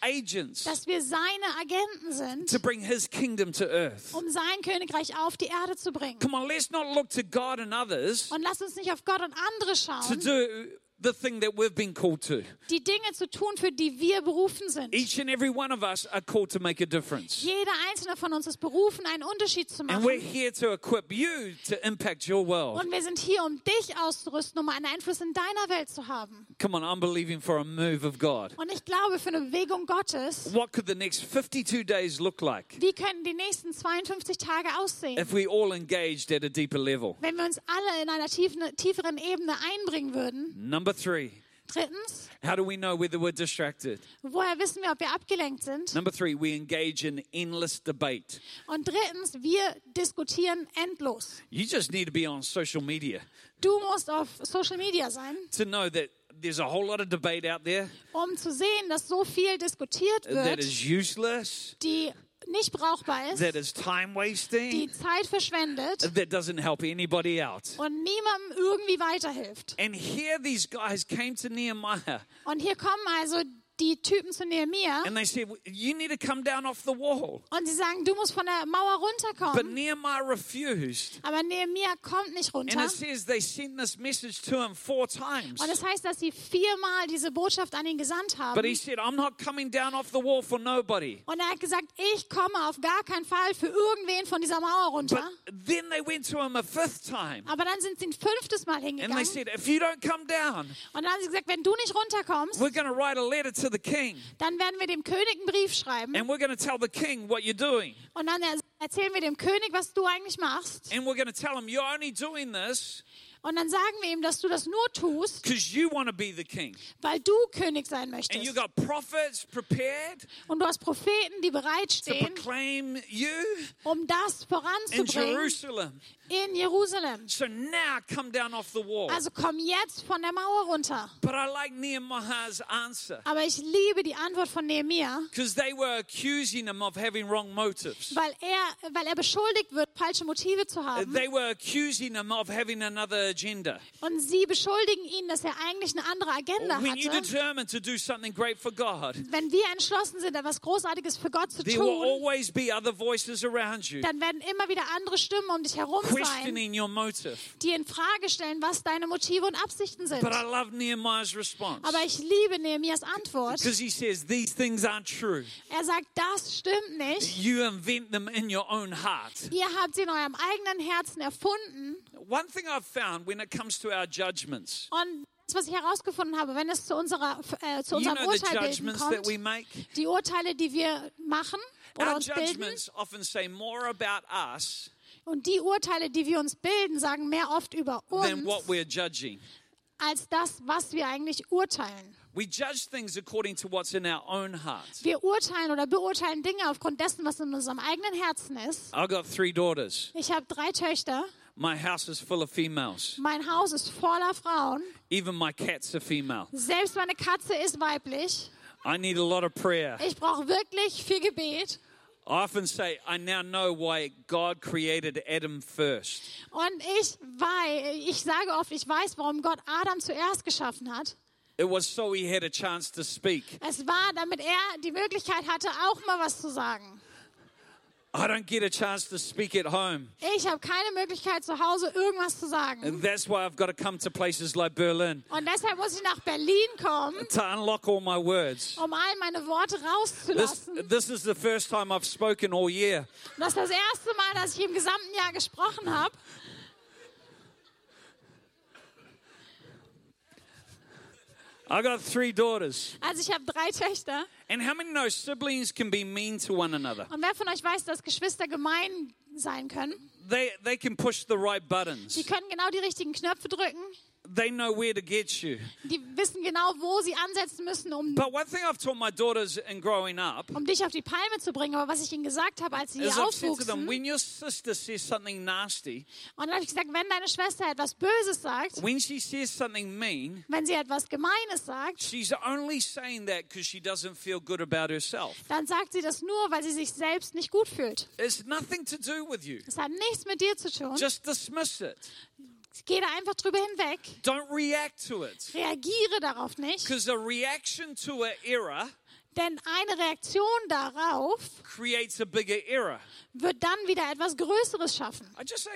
agents dass wir seine Agenten sind, to bring his kingdom to earth. um sein Königreich auf die Erde zu bringen. Come on, let's not look to God and others Und lass uns nicht auf Gott und andere to schauen, do the thing that we've been called to. die Dinge zu tun, für die wir berufen sind. Each and every one of us are called to make a difference. Jeder einzelne von uns ist berufen, einen Unterschied zu And we're machen. here to equip you to impact your world. Und wir sind hier, um dich auszurüsten, um einen Einfluss in deiner Welt zu haben. Come on, I'm believing for a move of God. Und ich glaube, für eine Bewegung Gottes, What could the next 52 days look like wie können die nächsten 52 Tage aussehen, if we all engaged at a deeper level? wenn wir uns alle in einer tiefen, tieferen Ebene einbringen würden? Number three, Drittens, how do we know whether we're distracted? woher wissen wir, ob wir abgelenkt sind? Number three, we engage in endless debate. Und drittens, wir diskutieren endlos. You just need to be on social media Du musst auf Social Media sein, to know that there's a whole lot of debate out there um zu sehen, dass so viel diskutiert that wird, is useless, die nicht brauchbar ist, that is time die wasting, Zeit verschwendet that doesn't help anybody out. und niemandem irgendwie weiterhilft. And here these guys came to Nehemiah Und hier kommen also die Typen zu Nehemia and they said, You need to come down off the wall. und sie sagen, du musst von der Mauer But runterkommen. Nehemiah refused. Aber Nehemia kommt nicht And runter. it says they sent this message to him four times. Und es heißt, dass sie viermal diese Botschaft an ihn gesandt But he haben. said, I'm not coming down off the wall for nobody. Und er hat gesagt, ich komme auf gar keinen Fall für irgendwen von dieser Mauer But runter. then they went to him a fifth time. Aber dann sind sie ein fünftes Mal And they hingegangen. said, If you don't come down, Und dann haben sie gesagt, wenn du nicht runterkommst, we're going to write a letter to the king. dann werden wir dem König einen Brief schreiben. And we're going to tell the king what you're doing. Und dann er- erzählen wir dem König, was du eigentlich machst. And we're going to tell him you're only doing this Und dann sagen wir ihm, dass du das nur tust, because you want to be the king. weil du König sein And möchtest. you got prophets prepared Und du hast Propheten, die to bereitstehen, proclaim you um das in voranzubringen Jerusalem. In Jerusalem. So now come down off the wall. Also komm jetzt von der Mauer runter. But I like Nehemiah's answer Aber ich liebe die Antwort von Nehemia, because they were accusing him of having wrong motives. weil er, weil er beschuldigt wird, falsche Motive zu haben. They were accusing him of having another agenda. Und sie beschuldigen ihn, dass er eigentlich eine andere Agenda When you hatte. determine to do something great for God, Wenn wir entschlossen sind, etwas Großartiges für Gott zu there will tun, always be other voices around you dann werden immer wieder andere Stimmen um dich herum sein, die in Frage stellen, was deine Motive und Absichten sind. But I love Nehemiah's response Aber ich liebe Nehemias Antwort. because he says these things aren't true. Er sagt, das stimmt nicht. You invent them in your own heart. Ihr habt sie in eurem eigenen Herzen erfunden. One thing I've found when it comes to our judgments, Und was ich herausgefunden habe, wenn es zu, unserer, äh, zu you unserem know Urteilbilden judgments that kommt, die Urteile, die wir machen oder Our uns bilden, und die Urteile, die wir uns bilden, sagen mehr oft über uns, als das, was wir eigentlich urteilen. We judge things according to what's in our own heart. Wir urteilen oder beurteilen Dinge aufgrund dessen, was in unserem eigenen Herzen ist. I've got three daughters. Ich habe drei Töchter. My house is full of females. Mein Haus ist voller Frauen. Even my cat's a female. Selbst meine Katze ist weiblich. I need a lot of prayer. Ich brauche wirklich viel Gebet. I often say, I now know why God created Adam first. Und ich weiß, ich sage oft, ich weiß, warum Gott Adam zuerst geschaffen hat. It was so he had a chance to speak. Es war, damit er die Möglichkeit hatte, auch mal was zu sagen. I don't get a chance to speak at home. Ich habe keine Möglichkeit, zu Hause irgendwas zu sagen. And that's why I've got to come to places like Berlin Und deshalb muss ich nach Berlin kommen, to unlock all my words. um all meine Worte This, rauszulassen. this is the first time I've spoken all year. Das ist das erste Mal, dass ich im gesamten Jahr gesprochen habe. I got three daughters. Also ich habe drei Töchter. And how many know siblings can be mean to one another? Und wer von euch weiß, dass Geschwister gemein sein können? They, they can push the right buttons. können genau die richtigen Knöpfe drücken. They know where to get you. Die wissen genau, wo sie ansetzen müssen, um, But one thing I've taught my daughters in growing up um dich auf die Palme zu bringen. Aber was ich ihnen gesagt habe, als sie hier aufwuchsen, them, when your sister says something nasty, und dann habe ich gesagt, wenn deine Schwester etwas Böses sagt, when she says something mean, wenn sie etwas Gemeines sagt, she's only saying that because she doesn't feel good about herself. dann sagt sie das nur, weil sie sich selbst nicht gut fühlt. It's nothing to do with you. Es hat nichts mit dir zu tun. Just dismiss it. Geh da einfach drüber hinweg. Don't react to it. Reagiere darauf nicht, Because a reaction to an error denn eine Reaktion darauf creates a bigger error. wird dann wieder etwas Größeres schaffen. I just say,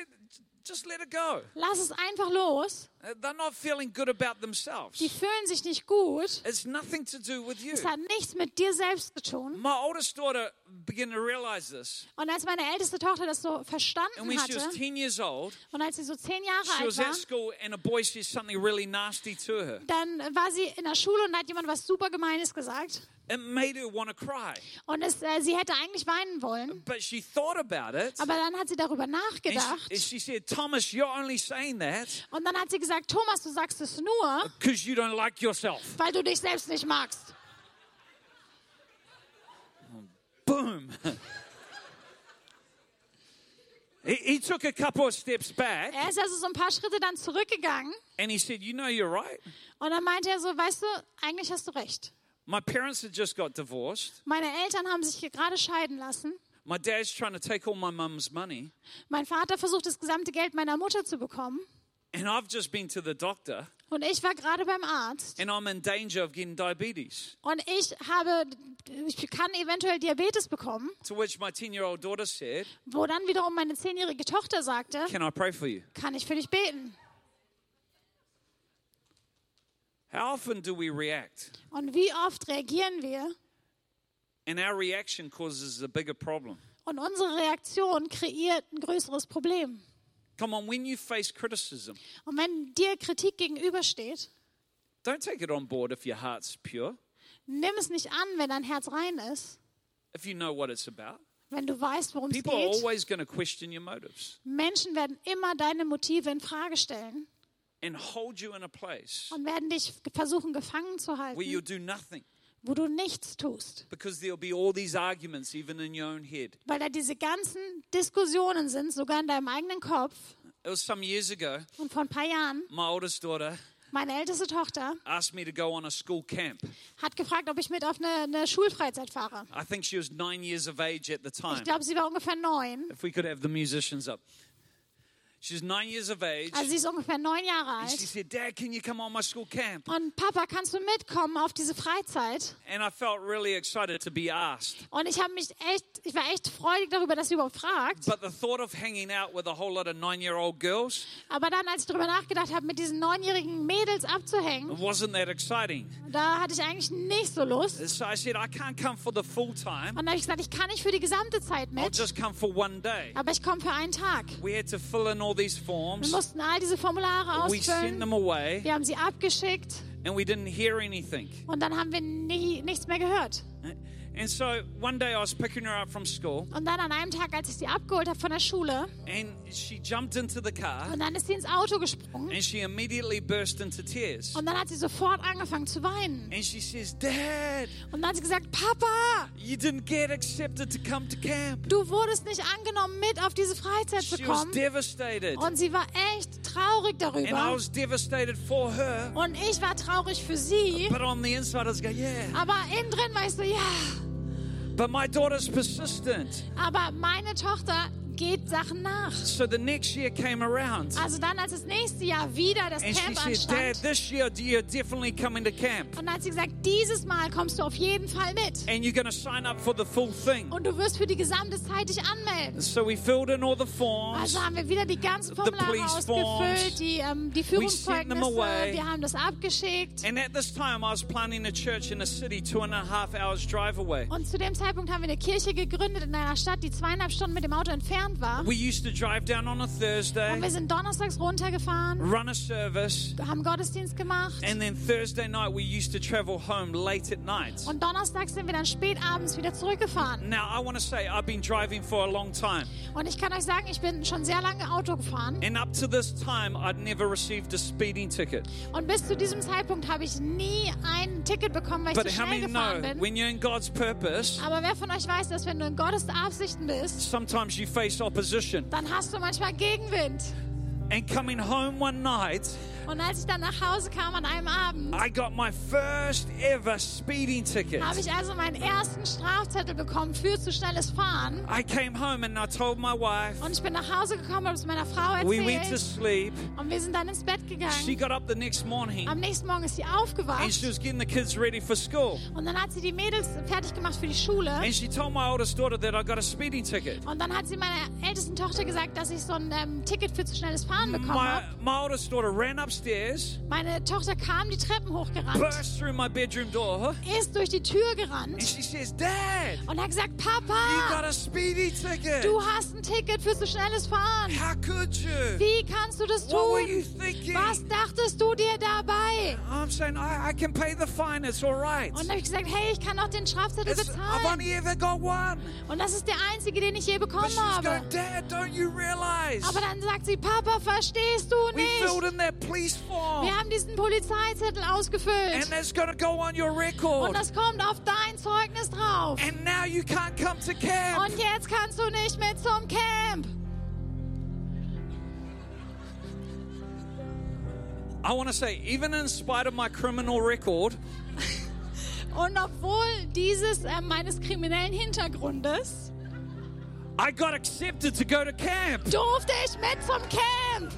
just let it go. Lass es einfach los. Uh, They're not feeling good about themselves. Die fühlen sich nicht gut. It's nothing to do with you. Es hat nichts mit dir selbst zu tun. My oldest daughter began to realize this. Und als meine älteste Tochter das so And verstanden when she was hatte 10 years old, und als sie so zehn Jahre she alt was war, at school and a boy said something really nasty to her. dann war sie in der Schule und da hat jemand was super Gemeines gesagt. It made her want to cry. Und es, äh, sie hätte eigentlich weinen wollen. But she thought about it. Aber dann hat sie darüber And nachgedacht. she, and she said, Thomas, you're only saying that Und dann hat sie gesagt, Thomas, du sagst es nur, because you don't like yourself. weil du dich selbst nicht magst. Boom. he, he took a couple of steps back Er ist also so ein paar Schritte dann zurückgegangen. and he said, You know, you're right. Und dann meinte er so, weißt du, eigentlich hast du recht. My parents had just got divorced. Meine Eltern haben sich gerade scheiden lassen. My dad's trying to take all my mum's money. Mein Vater versucht, das gesamte Geld meiner Mutter zu bekommen. And I've just been to the doctor Und ich war gerade beim Arzt. and I'm in danger of getting diabetes. Und ich habe, ich kann eventuell Diabetes bekommen. To which my 10 year old daughter said, Wo dann wiederum meine zehnjährige Tochter sagte, Can I pray for you? kann ich für dich beten? How often do we react? Und wie oft reagieren wir? And our reaction causes a bigger problem. Und unsere Reaktion kreiert ein größeres Problem. Come on, when you face criticism, Und wenn dir Kritik gegenübersteht, don't take it on board if your heart's pure, nimm es nicht an, wenn dein Herz rein ist, if you know what it's about. wenn du weißt, worum es People are geht. always going to question your motives Menschen werden immer deine Motive in Frage stellen and hold you in a place und werden dich versuchen gefangen zu where you halten, do nothing wo du nichts tust. because there'll be all these arguments even in your own head. Weil da diese ganzen Diskussionen sind, sogar in deinem eigenen Kopf. It was some years ago, Und vor ein paar Jahren, my oldest daughter meine älteste Tochter asked me to go on a school camp. hat gefragt, ob ich mit auf eine, eine Schulfreizeit fahre. I think she was nine years of age at the time. Ich glaube, sie war ungefähr neun. If we could have the musicians up. She's nine years of age. Also sie ist ungefähr neun Jahre And she alt. said, Dad, can you come on my school camp? Und Papa, kannst du mitkommen auf diese Freizeit? And I felt really excited to be asked. Und ich habe mich echt, ich war echt freudig darüber, dass sie überhaupt fragt. But the thought of hanging out with a whole lot of nine year old girls Aber dann, als ich darüber nachgedacht habe, mit diesen neunjährigen Mädels abzuhängen, wasn't that exciting. da hatte ich eigentlich nicht so Lust. So I said, I can't come for the full time. Und dann habe ich gesagt, ich kann nicht für die gesamte Zeit I'll mit, just come for one day. aber ich komme für einen Tag. We had to fill in all Wir forms. mussten all diese Formulare ausfüllen. Wir haben sie abgeschickt and we didn't hear anything. und dann haben wir nie, nichts mehr gehört. And so one day I was picking her up from school Und dann an einem Tag, als ich sie abgeholt habe von der Schule, and she jumped into the car und dann ist sie ins Auto gesprungen and she immediately burst into tears. und dann hat sie sofort angefangen zu weinen. And she says, Dad, Und dann hat sie gesagt, Papa, you didn't get accepted to come to camp. du wurdest nicht angenommen, mit auf diese Freizeit zu She was kommen. devastated. Und sie war echt traurig And I darüber. was devastated for her. Und ich war traurig für sie. But on the inside, I was going, yeah. Aber innen drin war ich so, ja. But my daughter's persistent. Aber meine Tochter geht Sachen nach. So the next year came around. Also dann, als das nächste Jahr wieder das And she Camp said, Dad, this year you're definitely coming to camp. Und dann hat sie gesagt, dieses Mal kommst du auf jeden Fall mit. And you're going to sign up for the full thing. Und du wirst für die gesamte Zeit dich anmelden. So we filled in all the forms. Also haben wir wieder die ganzen Formulare ausgefüllt, die, ähm, die Führungszeugnisse, wir haben das abgeschickt. And at this time, I was planning a church in a city two and a half hours drive away. Und zu dem Zeitpunkt haben wir eine Kirche gegründet in einer Stadt, die zweieinhalb Stunden mit dem Auto entfernt entfernt war. We used to drive down on a Thursday, Und wir sind donnerstags runtergefahren, run a service, haben Gottesdienst gemacht. and then Thursday night we used to travel home late at night. Und donnerstags sind wir dann spät abends wieder zurückgefahren. Now, I want to say I've been driving for a long time, Und ich kann euch sagen, ich bin schon sehr lange Auto gefahren. and up to this time, I'd never received a speeding ticket. Und bis zu diesem Zeitpunkt habe ich nie ein Ticket bekommen, weil ich But zu how schnell gefahren know bin. when you're in God's purpose, Aber wer von euch weiß, dass wenn du in Gottes Absichten bist, sometimes you face opposition? dann hast du manchmal Gegenwind. And coming home one night, Und als ich dann nach Hause kam an einem Abend, I got my first ever speeding ticket. habe ich also meinen ersten Strafzettel bekommen für zu schnelles Fahren. I came home and I told my wife, Und ich bin nach Hause gekommen, habe es meiner Frau we went to erzählt. sleep. Und wir sind dann ins Bett She gegangen. got up the next morning Am nächsten Morgen ist sie and she aufgewacht. was getting the kids ready for school. Und dann hat sie die Mädels fertig gemacht für die Schule. And she told my oldest daughter that I got a speeding ticket. Und dann hat sie meiner ältesten Tochter gesagt, dass ich so ein ähm, Ticket für zu schnelles Fahren bekommen My, habe. my oldest daughter ran upstairs, Meine Tochter kam die Treppen hochgerannt, burst through my bedroom door, ist durch die Tür and gerannt she says, Dad, und hat gesagt, you got Papa, a speeding ticket. du hast ein Ticket für zu schnelles Fahren. How could you? Wie kannst du das What were you tun? thinking? Was dachtest du dir dabei? I'm saying, I, I can pay the fine, it's all right. Und dann habe ich gesagt, hey, ich kann doch den Strafzettel It's- I've bezahlen. only ever got one. Und das ist der einzige, den ich je bekommen habe. going, Dad, don't you realize? Aber dann sagt sie, Papa, verstehst du We filled nicht? in that police form. Wir haben diesen Polizeizettel And ausgefüllt. that's going to go on your record. Und das kommt auf dein Zeugnis drauf. And now you can't come to camp. Und jetzt kannst du nicht mit zum Camp. I want to say, even in spite of my criminal record, Und obwohl dieses äh, meines kriminellen Hintergrundes I got accepted to go to camp. durfte ich mit zum Camp.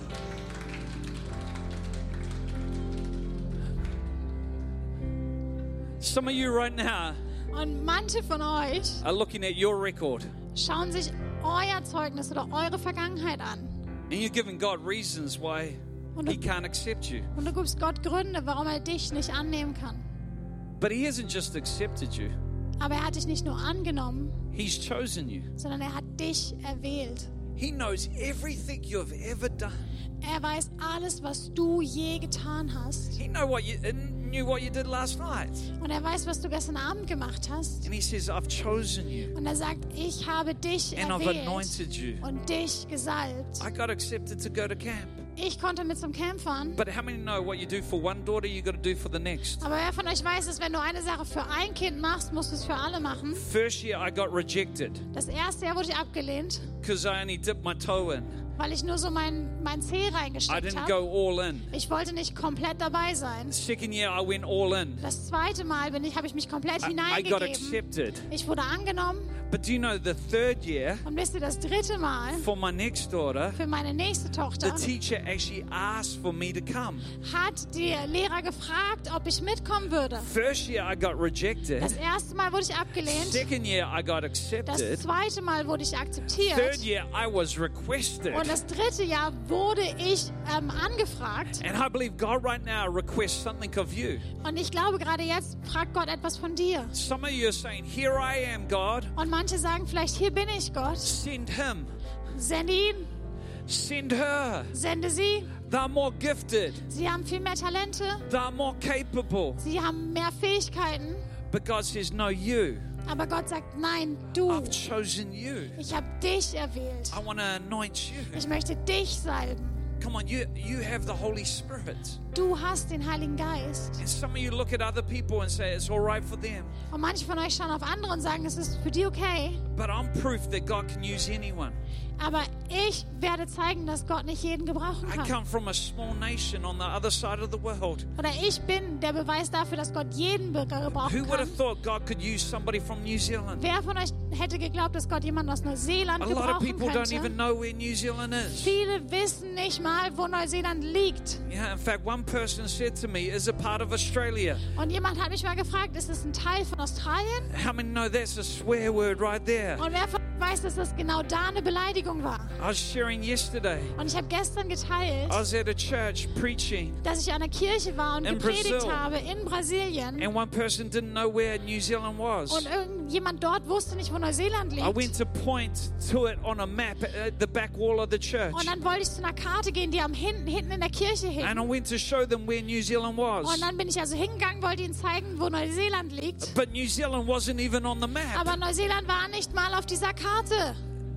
Some of you right now Und manche von euch are looking at your record schauen sich euer Zeugnis oder eure Vergangenheit an. and you're giving God reasons why Und He du, can't accept you. und du gibst Gott Gründe, warum er dich nicht annehmen kann. But He hasn't just accepted you, Aber er hat dich nicht nur angenommen, He's chosen you. sondern er hat dich erwählt. He knows everything you've ever done. Er weiß alles, was du je getan hast. He know what you, uh, knew what you did last night. Und er weiß, was du gestern Abend gemacht hast. And He says, I've chosen you Und er sagt, ich habe dich and I've erwählt anointed you. und dich gesalbt. I got accepted to go to camp. Ich konnte mit zum Camp fahren. But how many know what you do for one daughter, you got to do for the next? Aber wer von euch weiß, dass wenn du eine Sache für ein Kind machst, musst du es für alle machen? First year, I got rejected Das erste Jahr wurde ich abgelehnt, because I only dipped my toe in. weil ich nur so mein, mein Zeh I reingesteckt didn't habe. go all in. Ich wollte nicht komplett dabei sein. Second year, I went all in. Das zweite Mal bin ich, habe ich mich komplett I, I got hineingegeben. accepted. Ich wurde angenommen. But do you know the third year, Und wisst ihr, das dritte Mal for my next daughter, für meine nächste the Tochter teacher actually asked for me to come. hat der Lehrer gefragt, ob ich mitkommen würde. First year, I got rejected. Das erste Mal wurde ich abgelehnt. Second year, I got Das accepted. zweite Mal wurde ich Third akzeptiert. year, I was requested. Und das dritte Jahr wurde ich ähm, angefragt. And I believe God right now requests something of you. Und ich glaube, gerade jetzt fragt Gott etwas von dir. Some of you are saying, Here I am, God. Und manche sagen vielleicht, hier bin ich, Gott. Send him, Sende ihn, send her. sende sie. They're more gifted, Sie haben viel mehr Talente. they're more capable. Sie haben mehr Fähigkeiten. But God says, No, you. Aber Gott sagt, nein, du. I've chosen you. Ich habe dich erwählt. I want to anoint you. Ich möchte dich salben. Come on, you, you have the Holy Spirit. Du hast den Heiligen Geist. And some of you look at other people and say, It's all right for them. Und manche von euch schauen auf andere und sagen, es ist für die okay. But I'm proof that God can use anyone. Aber ich werde zeigen, dass Gott nicht jeden gebrauchen I kann. come from a small nation on the other side of the world. Oder ich bin der Beweis dafür, dass Gott jeden Bürger gebrauchen Who would kann. have thought God could use somebody from New Zealand? Wer von euch hätte geglaubt, dass Gott jemanden aus Neuseeland A lot of gebrauchen people don't even könnte? know where New Zealand is. Viele wissen nicht mal, wo Neuseeland liegt. Yeah, in fact, one person said to me, Is it part of Australia? Und jemand hat mich mal gefragt, ist es ein Teil von Australien? How many know that's a swear word right there? Und wer von weiß, dass das genau da eine Beleidigung war? I was sharing yesterday. Und ich habe gestern geteilt, I was at a church preaching, dass ich an der Kirche war und In gepredigt Brazil. habe in Brasilien. and one person didn't know where New Zealand was. Und irgend, Und jemand dort wusste nicht, wo Neuseeland I liegt. went to point to it on a map at the back wall of the church. Und dann wollte ich zu einer Karte gehen, die am hinten, hinten in der Kirche hing. And I went to show them where New Zealand was. Und dann bin ich also hingegangen, wollte ihnen zeigen, wo Neuseeland liegt. But New Zealand wasn't even on the map. Aber Neuseeland war nicht mal auf dieser Karte.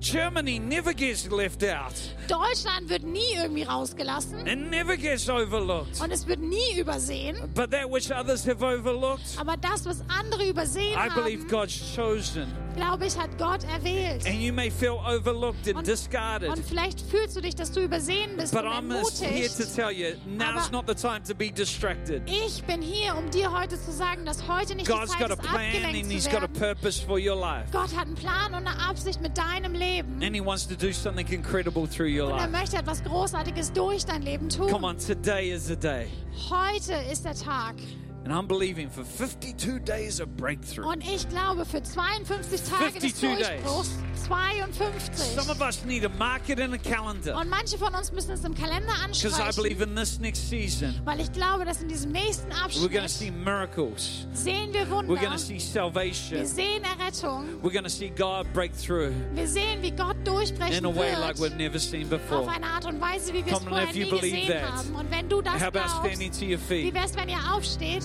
Germany never gets left out. Deutschland wird nie irgendwie rausgelassen It never gets overlooked. und es wird nie übersehen. But that which others have overlooked, Aber das, was andere übersehen I believe haben, God's chosen. Glaube ich, hat Gott erwählt. And you may feel overlooked and Und, discarded. und vielleicht fühlst du dich, dass du übersehen bist But und I'm here to entmutigt. tell you, now's Aber- not the time to be distracted. Ich bin hier, um dir heute zu sagen, dass heute nicht die God's Zeit got a ist, plan abgelenkt and He's zu got a werden. purpose for your life. Gott hat einen Plan und eine Absicht mit deinem Leben. And He wants to do something incredible through your Und er möchte etwas Großartiges durch dein Leben Come tun. on, today is the day. Heute ist der Tag. And I'm believing for 52 days of breakthrough. Und ich glaube, für 52 Tage des 52 days. Durchbruchs, 52. Some of us need to mark it in a calendar Und manche von uns müssen es im Kalender because I anstreichen, believe in this next season, weil ich glaube, dass in diesem nächsten we're going to Abschnitt see miracles. sehen wir We're Wunder, going to see wir salvation. sehen Errettung, We're going to see God break through wir sehen, wie Gott durchbrechen in a way like we've wird. never seen Auf before. eine Art und Weise, wie wir es vorher nie gesehen that. haben. Und wenn du das How glaubst, wie wär's, wenn ihr aufsteht?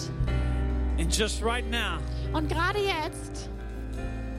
Und gerade jetzt,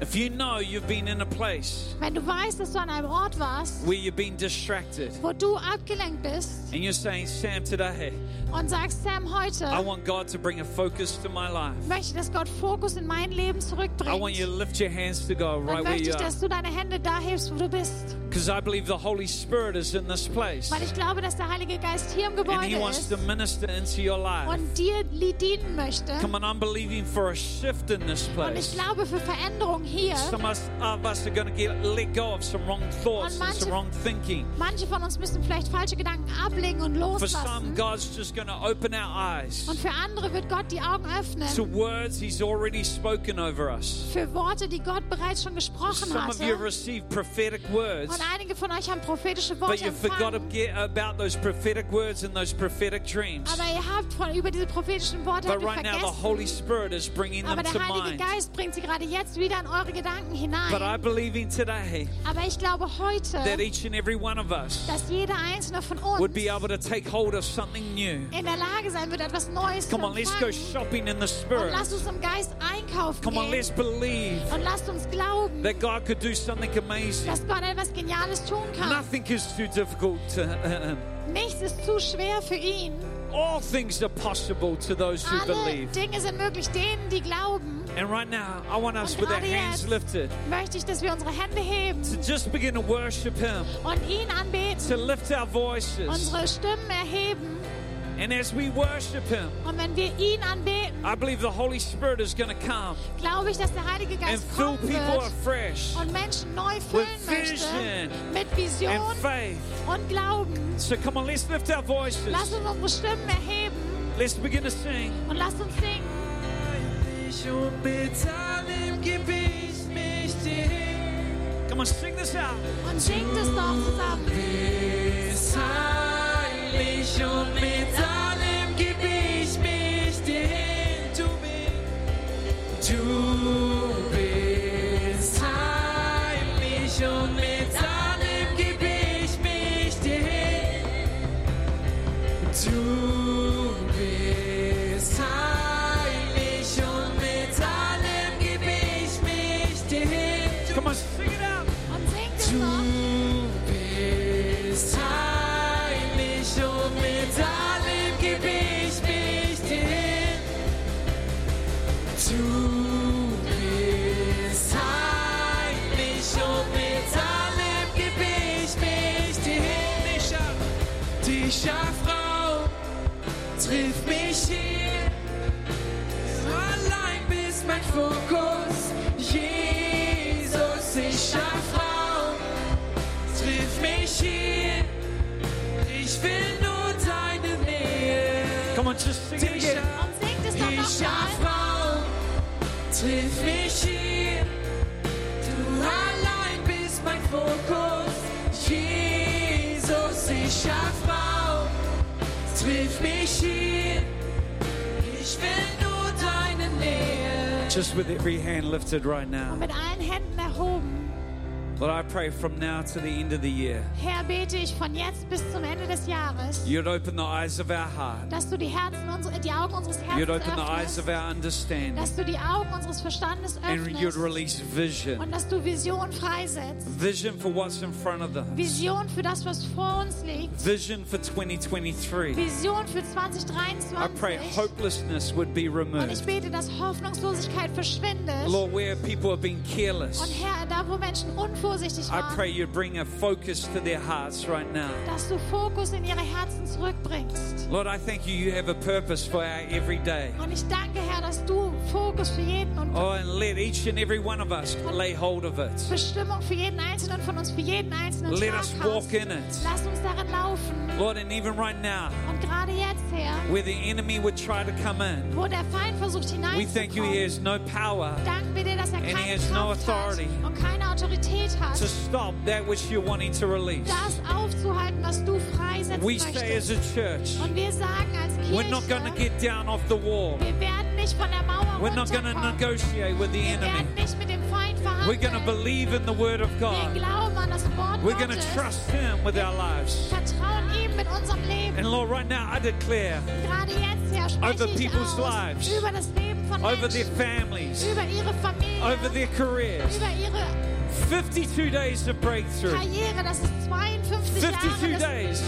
if you know you've been in a place wenn du weißt, dass du an einem Ort warst, where you've been distracted wo du abgelenkt bist and you're saying, Sam, today und sagst, Sam, heute I want God to bring a focus to my life. möchte dass Gott Fokus in mein Leben I zurückbringt. want you to lift your hands to God right where möchte you ich, are. dass du deine Hände da hebst, wo du bist. Because I believe the Holy Spirit is in this place. Weil ich glaube, dass der Heilige Geist hier im And Gebäude He wants ist to minister into your life. und dir dienen möchte. Come on, I'm believing for a shift in this Und ich place. glaube für Veränderung hier. Some of us, us are going to get let go of some wrong thoughts and some manche- wrong thinking. Manche von uns müssen vielleicht falsche Gedanken ablegen und For some, loslassen. God's just going to open our eyes Und für andere wird Gott die Augen to öffnen. words He's already spoken over us. Für Worte, die Gott bereits schon gesprochen Some of you have hatte. received prophetic words, Und einige von euch haben prophetische but Worte you forgot to about those prophetic words and those prophetic dreams. Aber ihr habt von, über diese prophetischen Worte But right now, the Holy vergessen. Spirit is bringing them Aber to der Heilige. Geist bringt sie gerade jetzt wieder in eure Gedanken But I hinein. believe in today Aber ich glaube heute, that each and every one of us dass jeder einzelne von would uns be able to take hold of something new. in der Lage sein wird, etwas Neues Come zu on, let's go shopping in the Und Spirit. lasst uns im Geist einkaufen Come on, gehen. let's believe Und lasst uns glauben, that God could do something amazing. dass Gott etwas Geniales tun kann. Nothing is too difficult to. Nichts ist zu schwer für ihn. All things are possible to those who Alle believe. Dinge sind möglich denen, die glauben. And right now, I want us with our hands lifted möchte ich, dass wir unsere Hände heben to just begin to worship Him, und ihn anbeten, to lift our voices. unsere Stimmen erheben. And as we worship Him, Und wenn wir ihn anbeten, I believe the Holy Spirit is going to come glaube ich, dass der Heilige and Geist fill kommen people wird afresh und Menschen neu füllen möchte vision mit Vision and faith. und Glauben. So come on, let's lift our voices. Lasst uns unsere Stimmen erheben Let's begin to sing. und lasst uns singen. Ich und bezahlen geb ich mich dir hin. Come on, sing this out. Und singt es doch zusammen. Bist heilig und mit allem geb ich mich dir hin. Du bist, du bist heilig und mit allem geb ich mich dir hin. Du lifted right now. Und mit allen Händen erhoben, Lord, I pray from now to the end of the year, Herr, bete ich von jetzt bis zum Ende des Jahres, you'd open the eyes of our heart, dass du die, Herzen unsere, die Augen unseres you'd Herzens open the eyes of öffnest, our understanding, dass du die Augen unseres Verstandes and you'd öffnest release vision. und dass du Vision freisetzt. Vision for what's in front of us, Vision für das, was vor uns liegt. Vision for 2023. Vision für I pray 2023. hopelessness would be Und ich removed. bete, dass Hoffnungslosigkeit verschwindet. Lord, where people have been Und careless, Herr, da wo Menschen unvorsichtig I waren, pray you'd bring a focus to their hearts right now. dass du Fokus in ihre Herzen zurückbringst. Lord, I thank you, you have a purpose for our everyday. Und ich danke, Herr, dass du Fokus für jeden und Oh, and let each and every one of us lay hold of it. Bestimmung für jeden Einzelnen von uns, für jeden einzelnen Let us walk in it. Lass uns darin laufen. Lord, and even right now, Und gerade jetzt, Herr, where the enemy would try to come in, wo der Feind versucht we thank you he hineinzukommen, has no power danken wir dir, dass er And he has no authority hat und keine Autorität hat, to stop that which you're wanting to release. das aufzuhalten, was du freisetzen We say as möchtest. a church, Und wir sagen als we're not going to Kirche, get down off the wall. wir werden nicht von der Mauer We're not going to runterkommen. negotiate with the Wir enemy. werden nicht mit dem Feind We're going to verhandeln. believe in the word of Wir God. glauben an das Wort We're going to Gottes. trust him with our lives. Vertrauen ihm mit unserem Leben. And Lord, right now I declare Gerade jetzt, Herr, spreche Over ich people's aus lives. über das Leben von over their Menschen, families, über ihre Familie, over their careers. über ihre 52 days of breakthrough. Karriere. Das ist 52 52 Jahre days.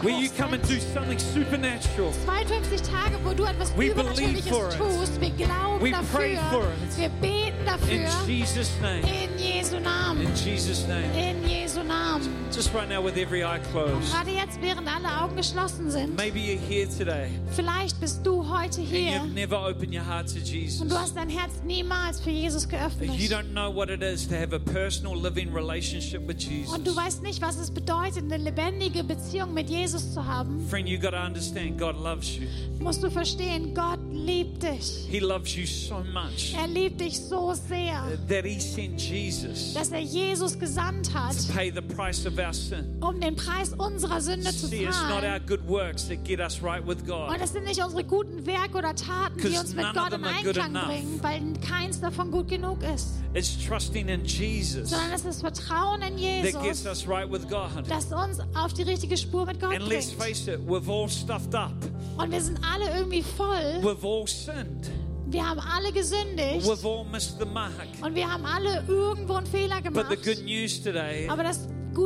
And sind. supernatural. 52 Tage, wo du etwas We Übernatürliches believe for it. tust. Wir glauben We dafür. pray for it. Wir beten In dafür. Jesus' name. In Jesu Namen. In Jesus' name. In Jesu Namen. Just right now with every eye closed. Gerade jetzt, während alle Augen geschlossen sind. Maybe you're here today Vielleicht bist du heute and hier you've never opened your heart to Jesus. und du hast dein Herz niemals für Jesus geöffnet. You don't know what it is to have a personal living relationship with Jesus. Und du weißt nicht, was es bedeutet, eine lebendige Beziehung mit Jesus zu haben. Friend, you got to understand God loves you. Musst du verstehen, Gott liebt dich. He loves you so much Er liebt dich so sehr, that He sent Jesus dass er Jesus gesandt hat, to pay the price of our sin. um den Preis unserer Sünde zu See, it's not our zahlen. good works that get us right with God. Und es sind nicht unsere guten Werke oder Taten, die 'Cause uns mit of Gott in them are good Einklang enough. bringen, weil keins davon gut genug ist. It's trusting in Jesus Sondern es ist Vertrauen in that gets Jesus, us right with God. das uns auf die richtige Spur mit Gott And let's bringt. face it, we've all stuffed up. Und wir sind alle irgendwie voll. We've all sinned. Wir haben alle gesündigt. We've all missed the mark. Und wir haben alle irgendwo einen Fehler But the gemacht. good news today Aber das,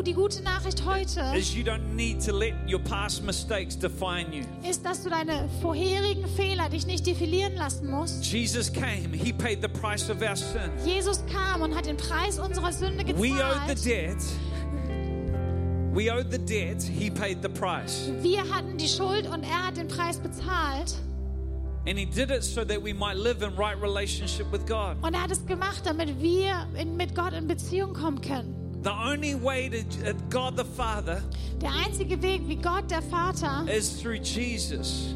die gute Nachricht heute is you don't need to let your past mistakes define you. ist, dass du deine vorherigen Fehler dich nicht defilieren lassen musst. Jesus came, He paid the price of our sin. Jesus kam und hat den Preis unserer Sünde We owed the gezahlt. debt. We owed the debt, He paid the price. Wir hatten die Schuld und er hat den Preis bezahlt. And He did it so that we might live in right relationship with God. Und er hat es gemacht, damit wir in, mit Gott in Beziehung kommen können. The only way to uh, God the Father Der einzige Weg, wie Gott der Vater is through Jesus.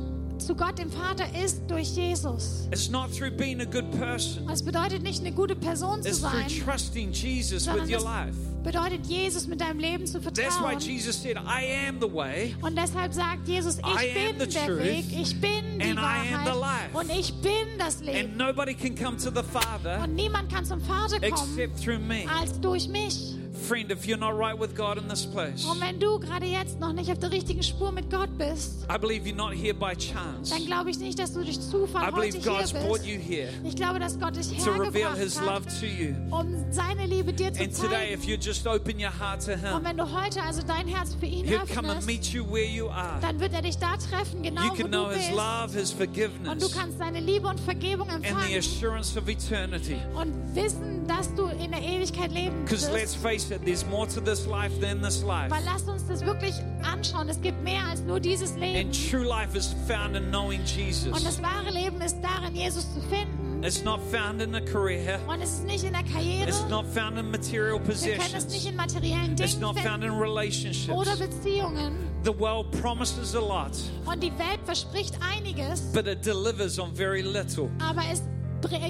Zu Gott dem Vater ist durch Jesus. It's not through being a good person. Und es bedeutet nicht eine gute Person zu It's through sein, trusting Jesus sondern with your es life. bedeutet Jesus mit deinem Leben zu That's why vertrauen. Jesus said, I am the way. Und deshalb sagt Jesus, I ich am bin der truth, Weg, ich bin die and I am the Wahrheit life. und ich bin das Leben. And nobody can come to the Father Und niemand kann zum Vater kommen except through me. als durch mich. Friend, if you're not right with God in this place, Und wenn du gerade jetzt noch nicht auf der richtigen Spur mit Gott bist, I believe you're not here by chance. dann glaube ich nicht, dass du durch I Zufall heute believe hier God's brought bist. you here Ich glaube, dass Gott dich to reveal hergebracht His hat, love to you. um seine Liebe dir zu And today, if zeigen. you just open your heart to Und Him, wenn du heute also dein Herz für ihn He'll come and öffnest, meet you where you are. dann wird er dich da treffen, genau You wo can du know His bist. love, His Und du forgiveness, kannst seine Liebe und Vergebung and the empfangen assurance of eternity. und wissen, dass du in der Ewigkeit leben Because let's wirst. face it, there's more to this life than this life. Weil lasst uns das wirklich anschauen. Es gibt mehr als nur dieses Leben. And true life is found in knowing Und das wahre Leben ist darin, Jesus zu finden. It's not found in a career. Und es ist nicht in der Karriere. It's not found in material Wir können es nicht possessions. in materiellen It's Dingen not found in finden oder relationships. Beziehungen. The world promises a lot, Und die Welt verspricht einiges, but it delivers on very little. aber es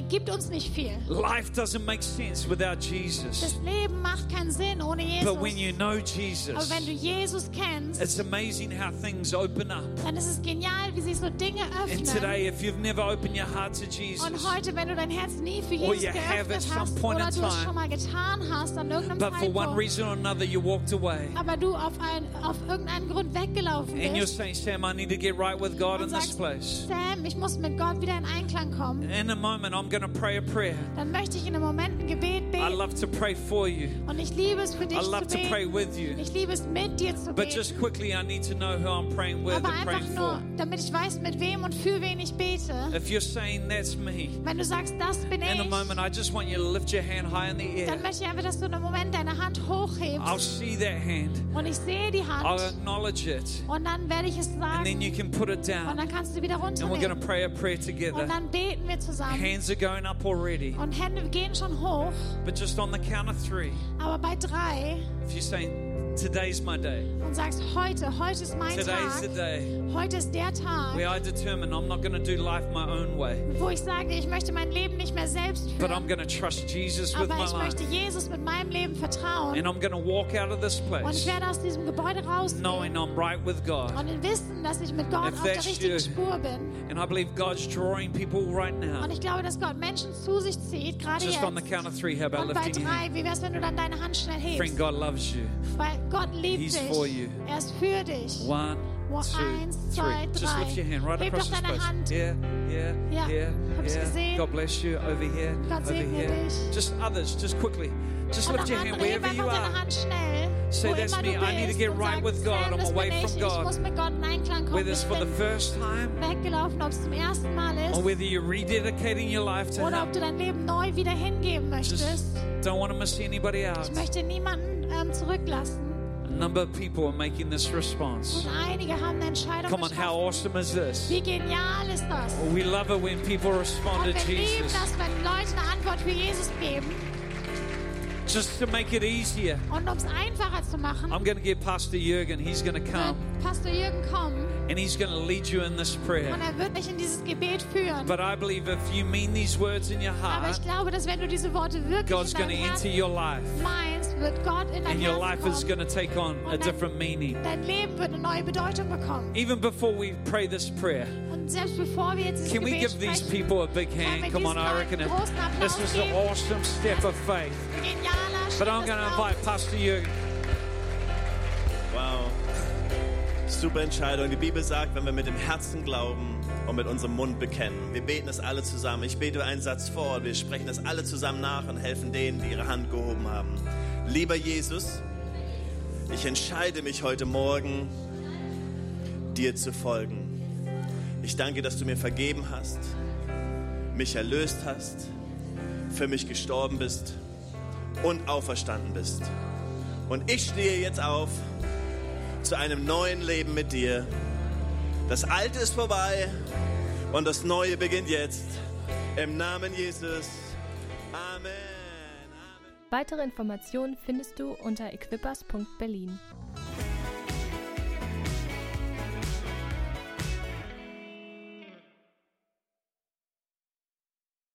gibt uns nicht viel. Life doesn't make sense without Jesus. Das Leben macht keinen Sinn ohne But when you Jesus. know Aber Jesus, wenn du Jesus kennst, it's amazing how things open up. dann ist es genial, wie sich so Dinge And öffnen. today, if you've never opened your heart to Und Jesus, heute, wenn du dein Herz nie für Jesus geöffnet hast oder du es schon mal getan hast an irgendeinem but for one Zeitpunkt, reason or another you walked away, aber du auf, ein, auf irgendeinen Grund weggelaufen and you're bist saying, Sam, I need to get right with God in und this sagst, place. Sam, ich muss mit Gott wieder in Einklang kommen, In a moment, I'm going to pray a prayer. dann möchte ich in einem Moment ein Gebet I beten. love to pray for you. Und ich liebe es für dich I love zu to pray beten. with you. Ich liebe es mit dir zu But beten. just quickly, I need to know who I'm praying with Aber and einfach praying nur, for. damit ich weiß, mit wem und für wen ich bete. If you're saying that's me, Wenn du sagst, das bin in a ich, moment, I just want you to lift your hand high in the dann air. möchte ich einfach, dass du in einem Moment deine Hand I'll hochhebst see that hand. und ich sehe die I'll Hand acknowledge it. und dann werde ich es And then you sagen can put it und down. dann kannst du wieder And we're going to runternehmen. pray a prayer Und together. dann beten wir zusammen. Hands are going up already. Und Hände gehen schon hoch, But just on the count of three, aber bei drei if you're saying, Today's my day, und sagst, heute, heute ist mein today's the Tag, day heute ist der Tag, where I determine I'm not going to do life my own way, wo ich sage, ich möchte mein Leben nicht mehr selbst but I'm führen, going to trust Jesus with aber my ich life. möchte Jesus mit meinem Leben vertrauen And I'm going to walk out of this und ich place werde aus diesem Gebäude rausgehen knowing I'm right with God. und in Wissen, dass ich mit Gott If auf der richtigen you. Spur bin. And I believe God's drawing people right now. Und ich glaube, dass Gott Menschen zu sich zieht, gerade Just on the jetzt. count of three, how about Und bei drei, wie wär's, wenn du dann deine Hand schnell Friend, hebst? God loves you. Weil Gott liebt He's dich. for you. Er ist für dich. One, two, eins, zwei, three. Just lift your hand right Heb across doch this deine. Hand. Yeah, yeah, Ja, yeah, hab ich yeah. gesehen. God bless you. Over here, Gott over here. dich. Just others, just quickly. Just Und lift your hand wherever you are. Say, "That's me. I need to get right with God. I'm away from. God." Ich muss mit Gott in Einklang kommen. Whether it's for the first time weggelaufen, ob es zum ersten Mal ist or whether you're rededicating your life to oder ob Him. du dein Leben neu wieder hingeben Just möchtest. don't want to miss anybody out. Ich möchte niemanden ähm, zurücklassen. Number of people are making this response. Und einige haben eine Entscheidung Come on, how awesome is this? Wie genial ist das? We love it when people respond Und to lieben Jesus. das, wenn Leute eine Antwort für Jesus geben. Just to make it easier, Und um es einfacher zu machen, I'm going to get Pastor Jürgen. He's going to come Pastor Jürgen kommen and he's going to lead you in this prayer. und er wird dich in dieses Gebet führen. But I believe if you mean these words in your Aber heart, ich glaube, dass wenn du diese Worte wirklich God's in going deinem to enter Herzen your life meinst, wird Gott in dein and your life Herzen is kommen. going to take on a different meaning. Dein Leben wird eine neue Bedeutung bekommen. Even before we pray this prayer, selbst bevor wir jetzt can we give these people a big können wir hand? Come on, diesen I reckon it. This is an awesome step of faith. But I'm going to invite. Pastor Jürgen. Wow. Super Entscheidung. Die Bibel sagt, wenn wir mit dem Herzen glauben und mit unserem Mund bekennen. Wir beten das alle zusammen. Ich bete einen Satz vor und wir sprechen das alle zusammen nach und helfen denen, die ihre Hand gehoben haben. Lieber Jesus, ich entscheide mich heute Morgen, dir zu folgen. Ich danke, dass du mir vergeben hast, mich erlöst hast, für mich gestorben bist und auferstanden bist. Und ich stehe jetzt auf zu einem neuen Leben mit dir. Das Alte ist vorbei und das Neue beginnt jetzt. Im Namen Jesus. Amen. Amen. Weitere Informationen findest du unter equippers.berlin.